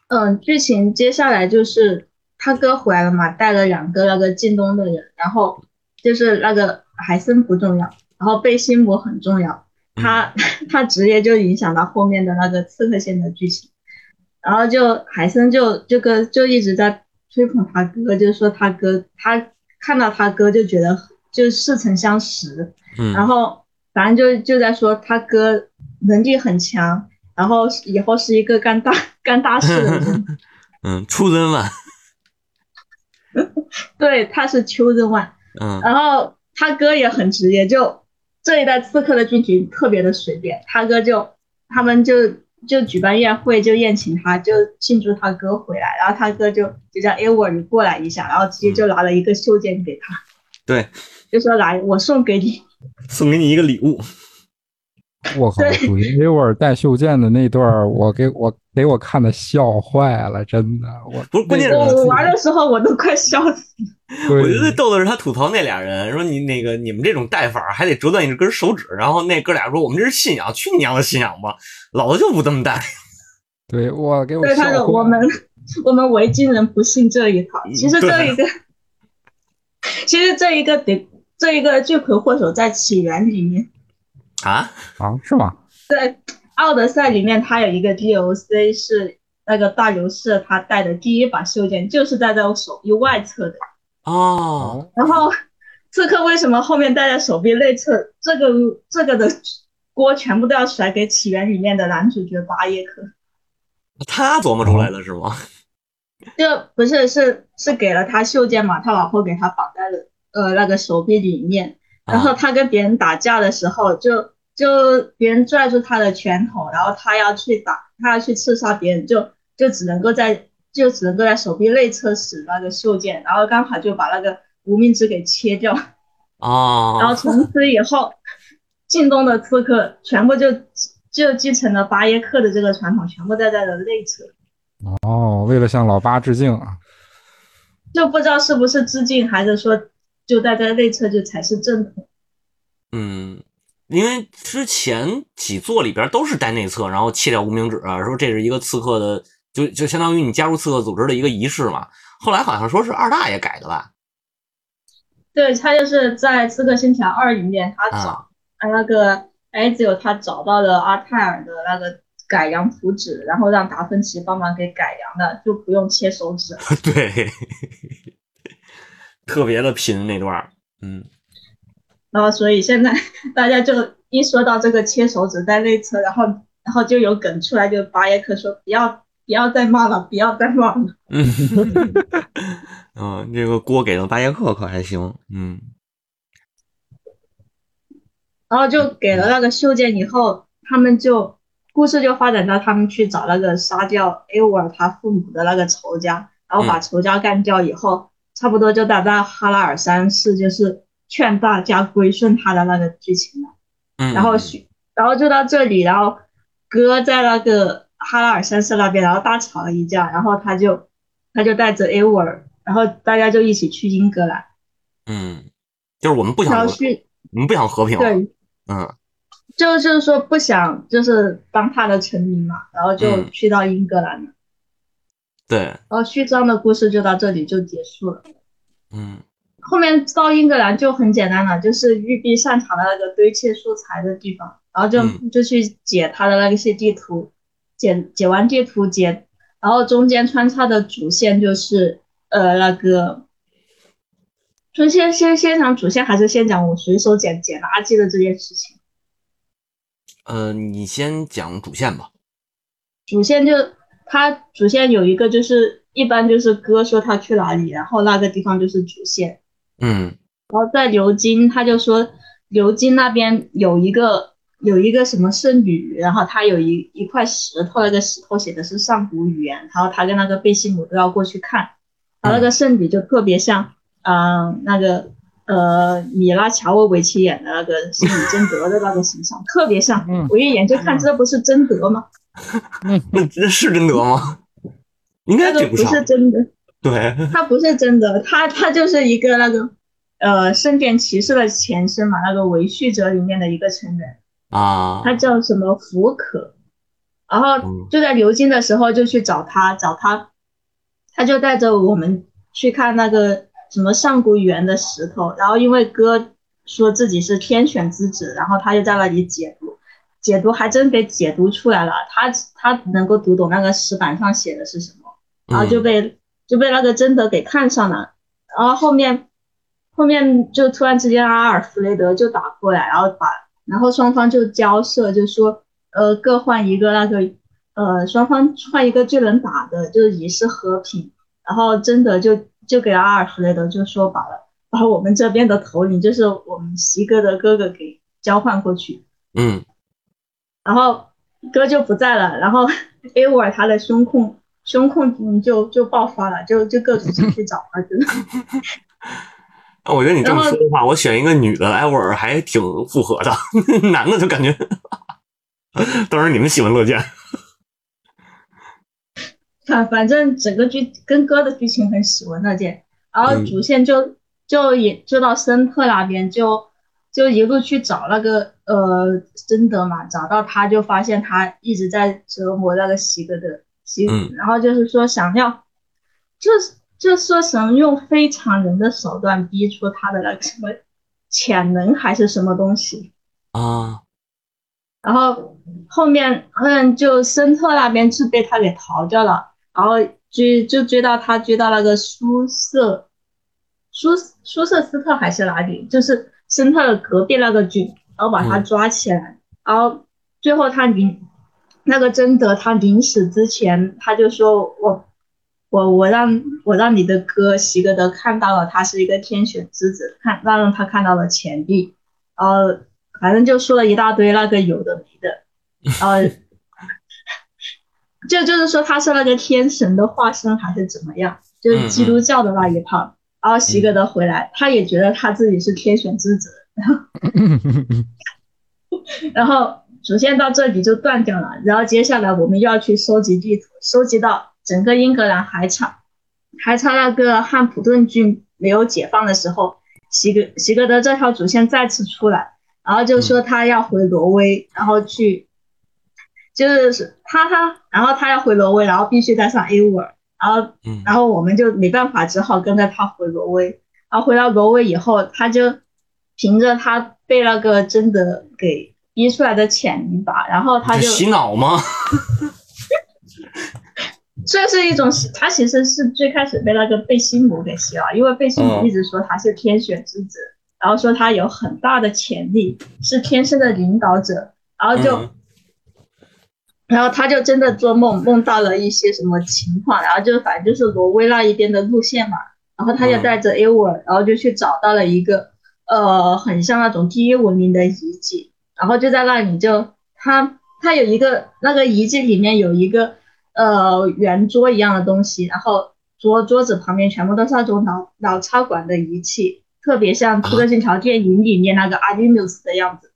嗯，剧情接下来就是他哥回来了嘛，带了两个那个进东的人，然后就是那个海森不重要，然后贝辛姆很重要，他他职业就影响到后面的那个刺客线的剧情，然后就海森就就跟就一直在吹捧他哥，就是说他哥他看到他哥就觉得就似曾相识，嗯，然后反正就就在说他哥。能力很强，然后以后是一个干大干大事的人。*laughs* 嗯，出人万。*laughs* 对，他是邱人万。嗯，然后他哥也很职业，就这一代刺客的剧情特别的随便，他哥就他们就就举办宴会，就宴请他，就庆祝他哥回来，然后他哥就就叫艾沃尔过来一下，然后直接就拿了一个袖剑给他。对，就说来，我送给你，送给你一个礼物。我靠！主角给我带袖剑的那段，我给我给我看的笑坏了，真的。我不是关键是，我玩的时候我都快笑死。*laughs* 我觉得最逗的是他吐槽那俩人，说你那个你们这种带法还得折断一根手指，然后那哥俩说我们这是信仰，去你娘的信仰吧，老子就不这么带。*laughs* 对我给我对他的我们我们维京人不信这一套。其实这一个，*laughs* 其实这一个得这一个罪魁祸首在起源里面。啊啊是吗？对，奥德赛里面他有一个 DLC 是那个大流士他带的第一把袖剑，就是戴在我手臂外侧的哦。然后刺客为什么后面戴在手臂内侧？这个这个的锅全部都要甩给起源里面的男主角巴耶克。他琢磨出来的是吗？*laughs* 就不是是是给了他袖剑嘛？他老婆给他绑在了呃那个手臂里面。然后他跟别人打架的时候，就就别人拽住他的拳头，然后他要去打，他要去刺杀别人，就就只能够在就只能够在手臂内侧使那个袖剑，然后刚好就把那个无名指给切掉。哦。*laughs* 然后从此以后，晋东的刺客全部就就继承了巴耶克的这个传统，全部在在的内侧。哦，为了向老八致敬啊！就不知道是不是致敬，还是说。就待在内侧就才是正统。嗯，因为之前几座里边都是带内侧，然后切掉无名指，说这是一个刺客的，就就相当于你加入刺客组织的一个仪式嘛。后来好像说是二大爷改的吧？对他就是在《刺客信条二》里面，他找那个哎，只有他找到了阿泰尔的那个改良图纸，然后让达芬奇帮忙给改良的，就不用切手指。*laughs* 对。特别的拼那段嗯，然后所以现在 *laughs* 大家就一说到这个切手指在内侧，然后然后就有梗出来，就巴耶克说不要不要再骂了，不要再骂了。嗯，*laughs* 嗯，这个锅给了巴耶克可还行，嗯。然后就给了那个袖剑以后，他们就故事就发展到他们去找那个杀掉艾沃尔他父母的那个仇家，然后把仇家干掉以后，差不多就打到哈拉尔三世，就是劝大家归顺他的那个剧情了。嗯，然后然后就到这里，然后哥在那个哈拉尔三世那边，然后大吵了一架，然后他就他就带着艾沃尔，然后大家就一起去英格兰。嗯，就是我们不想去，我们不想和平。对。嗯，就就是说不想就是当他的臣民嘛，然后就去到英格兰了。对，然后序章的故事就到这里就结束了。嗯，后面到英格兰就很简单了，就是玉璧擅长的那个堆砌素材的地方，然后就就去解他的那些地图，解解完地图解，然后中间穿插的主线就是呃那个。就先先先讲主线，还是先讲我随手捡捡垃圾的这件事情？呃，你先讲主线吧。主线就它主线有一个，就是一般就是哥说他去哪里，然后那个地方就是主线。嗯。然后在牛津，他就说牛津那边有一个有一个什么圣女，然后他有一一块石头，那个石头写的是上古语言，然后他跟那个贝西姆都要过去看，然后那个圣女就特别像。嗯，那个呃，米拉乔沃维奇演的那个是李贞德的那个形象，特别像。我一眼就看，这不是贞德吗？*laughs* 那这是真德吗？应该不是真的。对，他不是真的，他他就是一个那个呃圣殿骑士的前身嘛，那个维续者里面的一个成员啊。他叫什么福可，然后就在流金的时候就去找他，找他，他就带着我们去看那个。什么上古语言的石头，然后因为哥说自己是天选之子，然后他就在那里解读，解读还真给解读出来了，他他能够读懂那个石板上写的是什么，然后就被就被那个贞德给看上了，然后后面后面就突然之间阿尔弗雷德就打过来，然后把然后双方就交涉，就说呃各换一个那个呃双方换一个最能打的，就以示和平，然后贞德就。就给阿尔弗雷德就说把了，把我们这边的头领，就是我们席哥的哥哥给交换过去。嗯，然后哥就不在了，然后艾沃尔他的胸控胸控就就爆发了，就就各种去找他。真的。*laughs* 啊，我觉得你这么说的话，我选一个女的艾沃尔还挺符合的，*laughs* 男的就感觉，当然你们喜闻乐见。*laughs* 反反正整个剧跟哥的剧情很喜闻乐见，然后主线就就也就到森特那边，就就一路去找那个呃贞德嘛，找到他就发现他一直在折磨那个西格的西，然后就是说想要，就是就说想用非常人的手段逼出他的那个什么潜能还是什么东西啊。然后后面嗯，就森特那边是被他给逃掉了，然后追就追到他追到那个苏瑟，苏苏瑟斯特还是哪里，就是森特的隔壁那个菌，然后把他抓起来，然后最后他临那个贞德他临死之前，他就说我我我让我让你的哥席格德看到了他是一个天选之子，看让他看到了钱币，然后。反正就说了一大堆那个有的没的，然后，*laughs* 就就是说他是那个天神的化身还是怎么样，就是基督教的那一套。然后席格德回来，他也觉得他自己是天选之子，*laughs* 然后，然后主线到这里就断掉了。然后接下来我们又要去收集地图，收集到整个英格兰还差还差那个汉普顿郡没有解放的时候，席格席格德这条主线再次出来。然后就说他要回挪威，然后去，就是他他，然后他要回挪威，然后必须带上 A 五尔，然后，然后我们就没办法，只好跟着他回挪威。然后回到挪威以后，他就凭着他被那个真的给逼出来的潜力吧，然后他就洗脑吗？*laughs* 这是一种，他其实是最开始被那个贝西姆给洗了，因为贝西姆一直说他是天选之子。然后说他有很大的潜力，是天生的领导者，然后就，然后他就真的做梦梦到了一些什么情况，然后就反正就是挪威那一边的路线嘛，然后他就带着 A 沃，然后就去找到了一个呃很像那种第一文明的遗迹，然后就在那里就他他有一个那个遗迹里面有一个呃圆桌一样的东西，然后桌桌子旁边全部都是那种脑脑插管的仪器。特别像《刺客信条》电影里面那个阿迪纽斯的样子，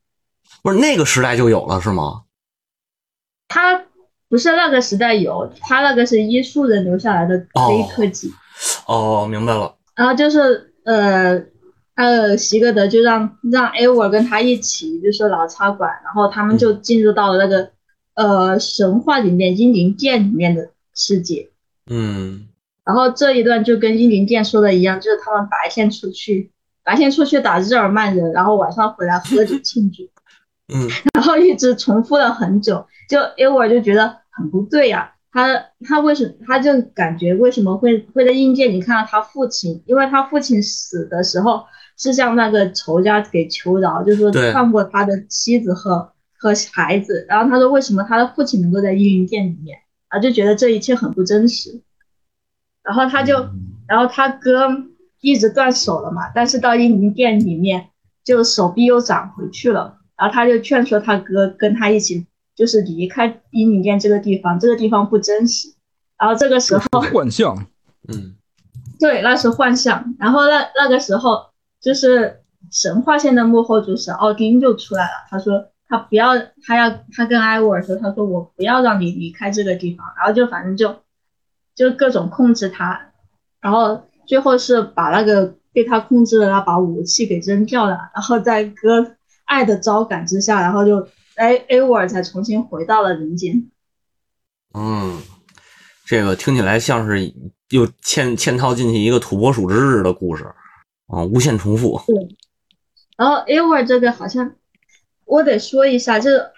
不是那个时代就有了是吗？他不是那个时代有，他那个是医术人留下来的黑科技。哦，明白了。然后就是呃呃，席格德就让让艾沃跟他一起就是老插管，然后他们就进入到了那个呃神话里面英灵殿里面的世界。嗯。然后这一段就跟英灵殿说的一样，就是他们白天出去。白天出去打日耳曼人，然后晚上回来喝酒庆祝，嗯，*laughs* 然后一直重复了很久，就艾沃就觉得很不对呀，他他为什么他就感觉为什么会会在阴间里看到他父亲？因为他父亲死的时候是向那个仇家给求饶，就说放过他的妻子和和孩子，然后他说为什么他的父亲能够在阴云殿里面啊？就觉得这一切很不真实，然后他就然后他哥。一直断手了嘛，但是到阴云殿里面，就手臂又长回去了。然后他就劝说他哥跟他一起，就是离开英灵殿这个地方，这个地方不真实。然后这个时候幻象，嗯，对，那是幻象。然后那那个时候，就是神话线的幕后主使奥丁就出来了。他说他不要，他要他跟艾沃尔说，他说我不要让你离开这个地方。然后就反正就就各种控制他，然后。最后是把那个被他控制的那把武器给扔掉了，然后在哥爱的招感之下，然后就哎艾沃尔才重新回到了人间。嗯，这个听起来像是又嵌嵌套进去一个土拨鼠之日的故事啊，无限重复。对。然后艾沃尔这个好像我得说一下，就是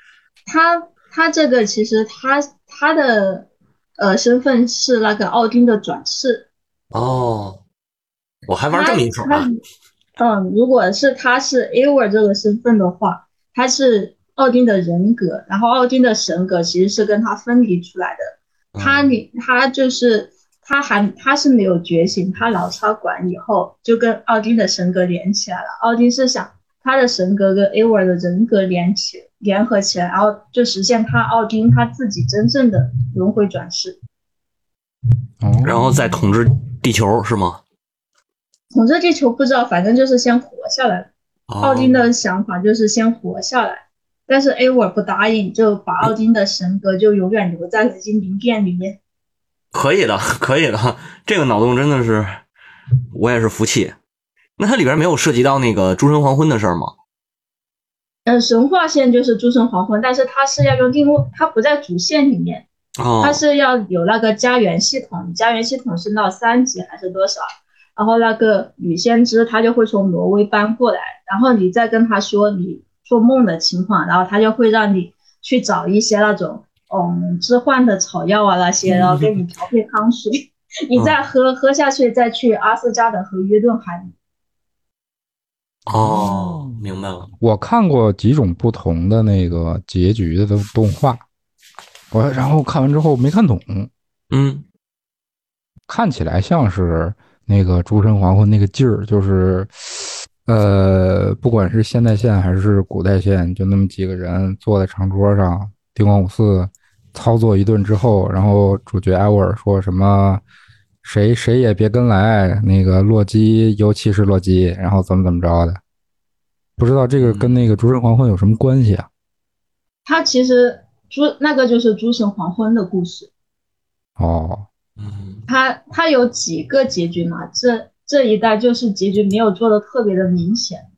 他他这个其实他他的呃身份是那个奥丁的转世。哦，我还玩这么一手啊！嗯，如果是他是 a w r 这个身份的话，他是奥丁的人格，然后奥丁的神格其实是跟他分离出来的。他你他就是他还他是没有觉醒，他老插管以后就跟奥丁的神格连起来了。奥丁是想他的神格跟 a w r 的人格连起联合起来，然后就实现他奥丁他自己真正的轮回转世，然后再统治。地球是吗？统治地球不知道，反正就是先活下来。奥丁的想法就是先活下来，但是 A 沃不答应，就把奥丁的神格就永远留在了精灵殿里面。可以的，可以的，这个脑洞真的是我也是服气。那它里边没有涉及到那个诸神黄昏的事儿吗？嗯，神话线就是诸神黄昏，但是它是要用定位，它不在主线里面。它是要有那个家园系统，家园系统是到三级还是多少？然后那个女先知她就会从挪威搬过来，然后你再跟她说你做梦的情况，然后她就会让你去找一些那种嗯置换的草药啊那些，然后给你调配汤水，*laughs* 你再喝喝下去，再去阿斯加德和约顿海。哦，明白了。我看过几种不同的那个结局的动画。我然后看完之后没看懂，嗯，看起来像是那个《诸神黄昏》那个劲儿，就是，呃，不管是现代线还是古代线，就那么几个人坐在长桌上，丁光五四操作一顿之后，然后主角艾沃尔说什么，谁谁也别跟来，那个洛基尤其是洛基，然后怎么怎么着的，不知道这个跟那个《诸神黄昏》有什么关系啊？他其实。诸那个就是诸神黄昏的故事，哦，嗯，他他有几个结局嘛？这这一代就是结局没有做的特别的明显，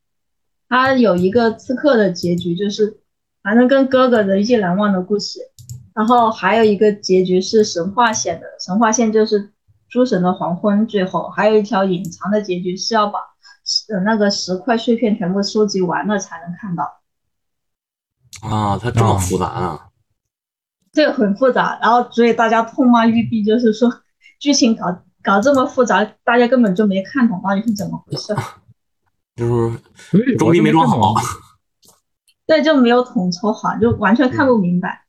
他有一个刺客的结局，就是反正跟哥哥的一些难忘的故事，然后还有一个结局是神话线的，神话线就是诸神的黄昏，最后还有一条隐藏的结局是要把呃那个石块碎片全部收集完了才能看到，啊，它这么复杂啊。这个很复杂，然后所以大家痛骂玉璧，就是说剧情搞搞这么复杂，大家根本就没看懂到底是怎么回事。*laughs* 就是装逼没装好。*laughs* 对，就没有统筹好，就完全看不明白。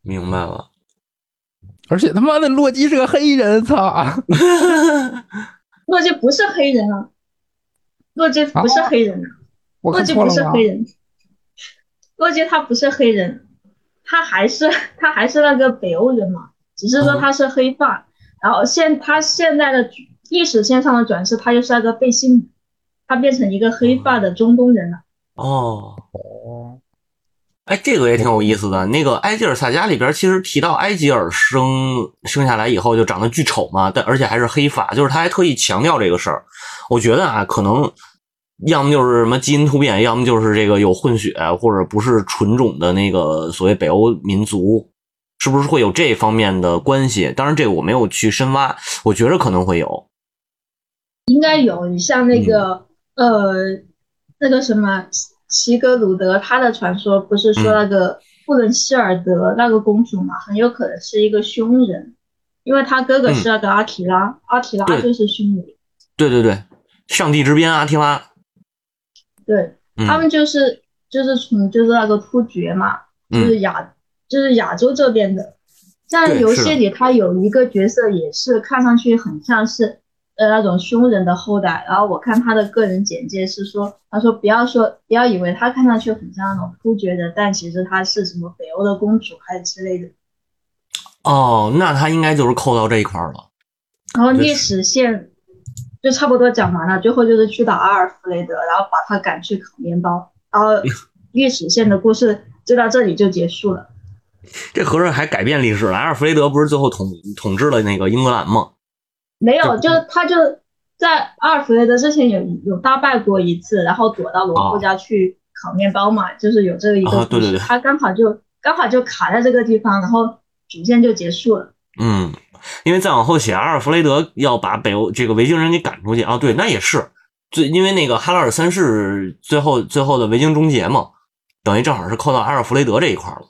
明白了。而且他妈的洛基是个黑人，操！*laughs* 洛基不是黑人啊，洛基不是黑人啊，洛基不是黑人。洛基他不是黑人，他还是他还是那个北欧人嘛，只是说他是黑发。然后现他现在的历史线上的转世，他就是那个背心，他变成一个黑发的中东人了。哦哦，哎，这个也挺有意思的。那个埃吉尔萨迦里边其实提到埃吉尔生生下来以后就长得巨丑嘛，但而且还是黑发，就是他还特意强调这个事儿。我觉得啊，可能要么就是什么基因突变，要么就是这个有混血，或者不是纯种的那个所谓北欧民族，是不是会有这方面的关系？当然，这个我没有去深挖，我觉得可能会有，应该有。你像那个呃。那个什么齐格鲁德，他的传说不是说那个布伦希尔德那个公主嘛，很有可能是一个凶人，因为他哥哥是那个阿提拉，阿提拉就是凶人。对对对，上帝之鞭阿提拉。对他们就是就是从就是那个突厥嘛，就是亚就是亚洲这边的，在游戏里他有一个角色也是看上去很像是。呃，那种凶人的后代，然后我看他的个人简介是说，他说不要说，不要以为他看上去很像那种突厥人，但其实他是什么北欧的公主还是之类的。哦，那他应该就是扣到这一块了。然后历史线就差不多讲完了，最后就是去打阿尔弗雷德，然后把他赶去烤面包，然后 *laughs* 历史线的故事就到这里就结束了。*laughs* 这合着还改变历史了？阿尔弗雷德不是最后统统治了那个英格兰吗？没有，就他就在阿尔弗雷德之前有有大败过一次，然后躲到罗布家去烤面包嘛，就是有这个一个对对对。他刚好就刚好就卡在这个地方，然后主线就结束了。嗯，因为再往后写，阿尔弗雷德要把北欧这个维京人给赶出去啊。对，那也是最因为那个哈拉尔三世最后最后的维京终结嘛，等于正好是扣到阿尔弗雷德这一块了。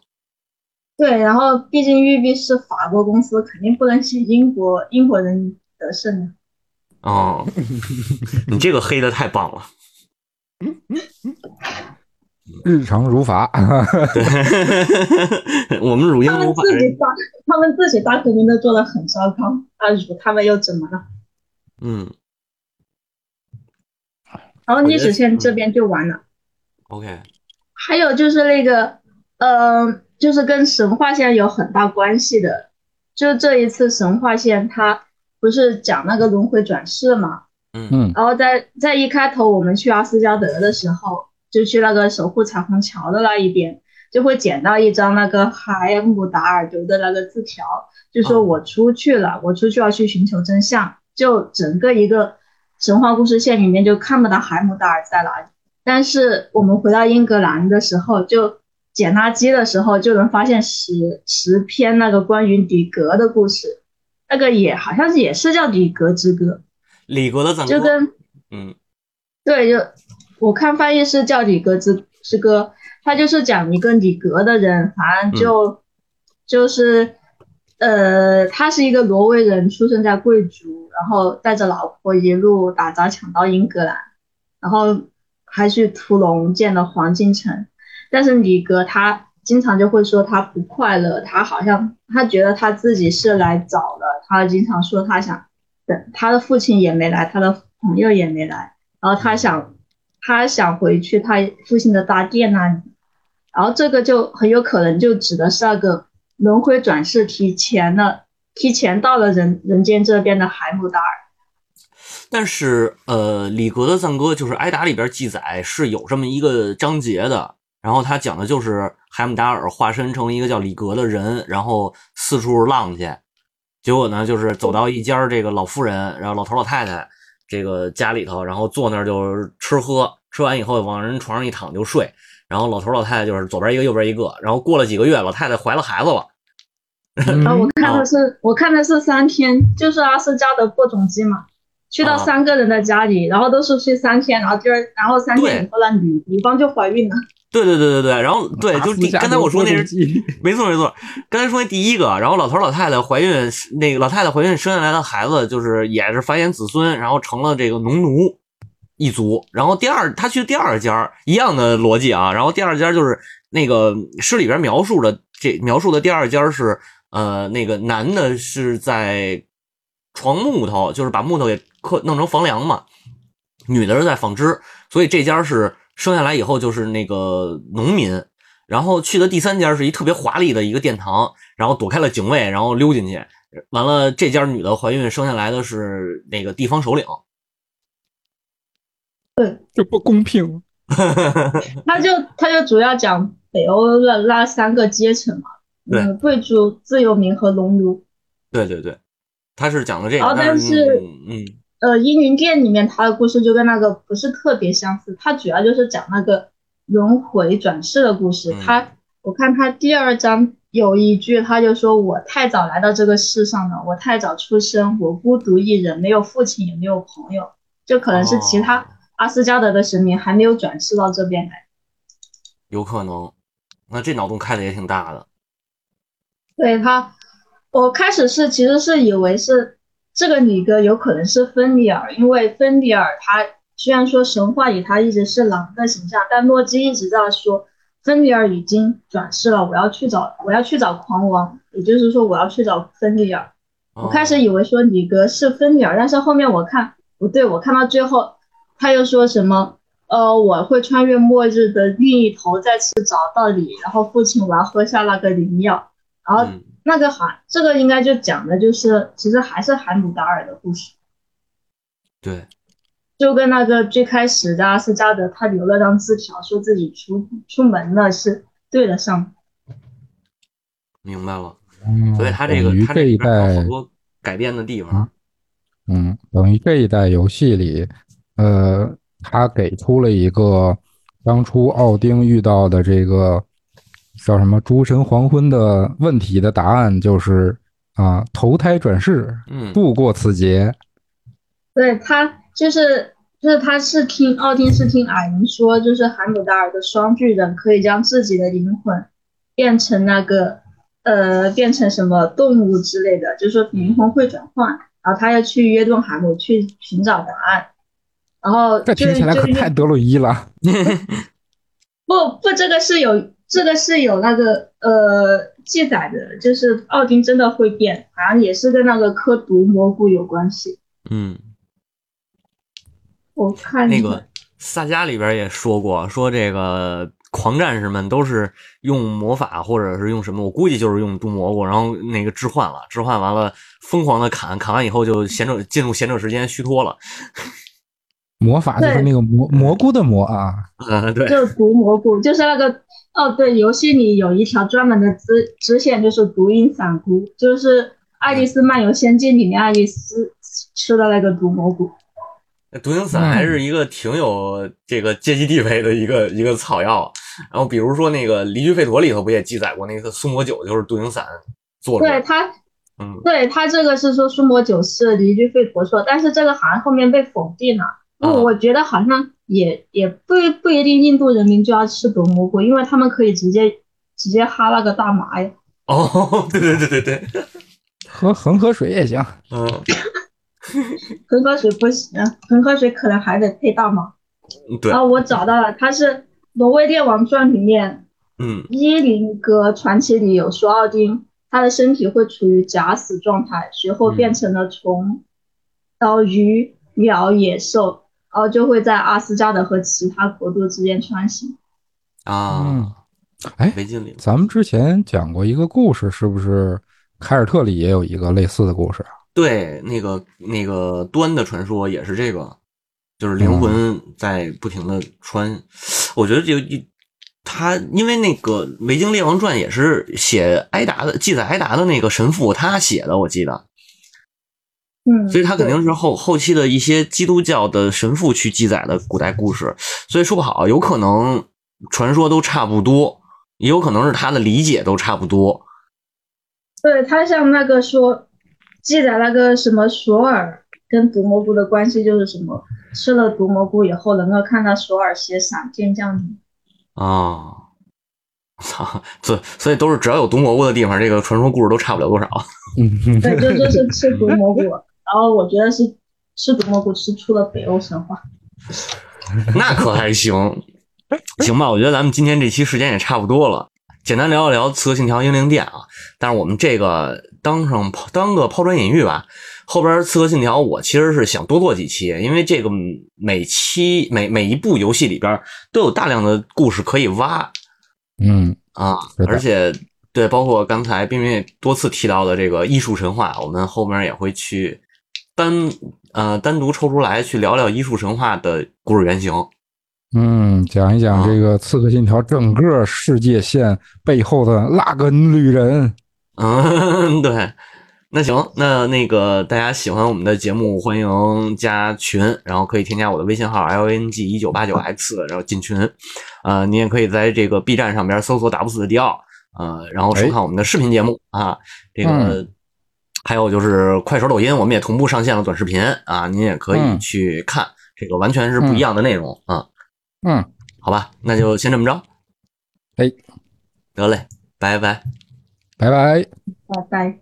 对，然后毕竟育碧是法国公司，肯定不能写英国英国人。得胜哦，你这个黑的太棒了。日常如法，*laughs* 我们如英如法。他们自己大，他们自己大革命都做的很糟糕，那如他们又怎么了？嗯。然后历史线这边就完了。OK。还有就是那个，呃，就是跟神话线有很大关系的，就这一次神话线它。不是讲那个轮回转世嘛？嗯嗯，然后在在一开头我们去阿斯加德的时候，就去那个守护彩虹桥的那一边，就会捡到一张那个海姆达尔留的那个字条，就说我出去了，我出去要去寻求真相。就整个一个神话故事线里面就看不到海姆达尔在哪里，但是我们回到英格兰的时候，就捡垃圾的时候就能发现十十篇那个关于李格的故事。那个也好像是也是叫《李格之歌》，李格的整个，就跟嗯，对，就我看翻译是叫《李格之之歌》，他就是讲一个李格的人，反正就就是呃，他是一个挪威人，出生在贵族，然后带着老婆一路打砸抢到英格兰，然后还去屠龙建了黄金城，但是李格他。经常就会说他不快乐，他好像他觉得他自己是来早了，他经常说他想等他的父亲也没来，他的朋友也没来，然后他想他想回去他父亲的大殿那里，然后这个就很有可能就指的是那个轮回转世提前了，提前到了人人间这边的海姆达尔。但是呃，李格的赞歌就是埃达里边记载是有这么一个章节的。然后他讲的就是海姆达尔化身成一个叫里格的人，然后四处浪去。结果呢，就是走到一家这个老妇人，然后老头老太太这个家里头，然后坐那儿就吃喝，吃完以后往人床上一躺就睡。然后老头老太太就是左边一个右边一个。然后过了几个月，老太太怀了孩子了。啊，我 *laughs* 看的是我看的是三天，就是阿斯加德播种机嘛。去到三个人的家里，然后都是睡三天，然后第二，然后三天以后呢，女女方就怀孕了。对对对对对，然后对，就是第刚才我说那是没错没错，刚才说那第一个，然后老头老太太怀孕，那个老太太怀孕生下来的孩子就是也是繁衍子孙，然后成了这个农奴，一族。然后第二，他去第二家一样的逻辑啊。然后第二家就是那个诗里边描述的，这描述的第二家是呃，那个男的是在床木头，就是把木头给刻弄成房梁嘛。女的是在纺织，所以这家是生下来以后就是那个农民。然后去的第三家是一特别华丽的一个殿堂，然后躲开了警卫，然后溜进去。完了，这家女的怀孕生下来的是那个地方首领。对，这不公平。*laughs* 他就他就主要讲北欧的那三个阶层嘛，嗯，贵族、自由民和农奴。对对对，他是讲的这个。然后但是，嗯，呃，阴云殿里面他的故事就跟那个不是特别相似，他主要就是讲那个。轮回转世的故事，他我看他第二章有一句，他就说我太早来到这个世上了，我太早出生，我孤独一人，没有父亲也没有朋友，就可能是其他阿斯加德的神明还没有转世到这边来，有可能，那这脑洞开的也挺大的。对他，我开始是其实是以为是这个女的有可能是芬里尔，因为芬里尔他。虽然说神话里他一直是狼的形象，但洛基一直在说芬里尔已经转世了，我要去找我要去找狂王，也就是说我要去找芬里尔。我开始以为说里格是芬里尔，但是后面我看不对，我看到最后他又说什么呃我会穿越末日的另一头再次找到你，然后父亲我要喝下那个灵药，然后那个韩这个应该就讲的就是其实还是海姆达尔的故事。对。就跟那个最开始的阿斯加德，他留了张字条，说自己出出门了，是对得上。明白了，所以他这个他这一代好多改变的地方。嗯，等于这一代游戏里，呃，他给出了一个当初奥丁遇到的这个叫什么“诸神黄昏”的问题的答案，就是啊，投胎转世，嗯，度过此劫。对他。就是就是他是听奥丁是听矮人说，就是海姆达尔的双巨人可以将自己的灵魂变成那个呃变成什么动物之类的，就是说灵魂会转换，然后他要去约顿海姆去寻找答案，然后这听起来可太德鲁伊了。*laughs* 不不，这个是有这个是有那个呃记载的，就是奥丁真的会变，好像也是跟那个科毒蘑菇有关系。嗯。我看那个萨迦里边也说过，说这个狂战士们都是用魔法或者是用什么，我估计就是用毒蘑菇，然后那个置换了，置换完了疯狂的砍，砍完以后就贤者 *laughs* 进入贤者时间虚脱了。魔法就是那个蘑蘑菇的蘑啊，啊 *laughs* 对，就毒蘑菇，就是那个哦对，游戏里有一条专门的支支线，就是毒鹰伞菇，就是《爱丽丝漫游仙境》里面爱丽丝吃的那个毒蘑菇。毒鹰伞还是一个挺有这个阶级地位的一个一个草药，然后比如说那个《离居吠陀》里头不也记载过那个苏魔酒就是毒鹰伞做的？对他，嗯，对他这个是说苏魔酒是离居吠陀说，但是这个好像后面被否定了。我我觉得好像也也不不一定印度人民就要吃毒蘑菇，因为他们可以直接直接哈那个大麻呀。哦，对对对对对，喝恒河水也行。嗯。恒河水不行，恒河水可能还得配大麻。对啊，我找到了，他是《挪威电王传》里面，嗯，伊林格传奇里有说奥丁他的身体会处于假死状态，随后变成了虫，然后鱼、鸟、野兽，然后就会在阿斯加德和其他国度之间穿行。啊，哎，没经历。咱们之前讲过一个故事，是不是凯尔特里也有一个类似的故事啊？对，那个那个端的传说也是这个，就是灵魂在不停的穿。我觉得就一他，因为那个《维京列王传》也是写埃达的，记载埃达的那个神父他写的，我记得。嗯，所以他肯定是后后期的一些基督教的神父去记载的古代故事，所以说不好，有可能传说都差不多，也有可能是他的理解都差不多。对他像那个说。记载那个什么索尔跟毒蘑菇的关系就是什么，吃了毒蘑菇以后能够看到索尔携闪电降临。啊，操！所所以都是只要有毒蘑菇的地方，这个传说故事都差不了多少。对，就就是吃毒蘑菇，然后我觉得是吃毒蘑菇吃出了北欧神话。*laughs* 那可还行，行吧？我觉得咱们今天这期时间也差不多了，简单聊一聊《刺客信条：英灵殿》啊。但是我们这个当上当个抛砖引玉吧。后边《刺客信条》我其实是想多做几期，因为这个每期每每一部游戏里边都有大量的故事可以挖。嗯啊，而且对，包括刚才冰冰也多次提到的这个艺术神话，我们后面也会去单呃单独抽出来去聊聊艺术神话的故事原型。嗯，讲一讲这个《刺客信条》整个世界线背后的那根旅人。嗯，*laughs* 对。那行，那那个大家喜欢我们的节目，欢迎加群，然后可以添加我的微信号 l n g 一九八九 x，然后进群。呃，你也可以在这个 B 站上边搜索“打不死的迪奥”，呃，然后收看我们的视频节目啊。这个还有就是快手、抖音，我们也同步上线了短视频啊，您也可以去看，这个完全是不一样的内容啊。嗯，好吧，那就先这么着。哎，得嘞，拜拜，拜拜，拜拜。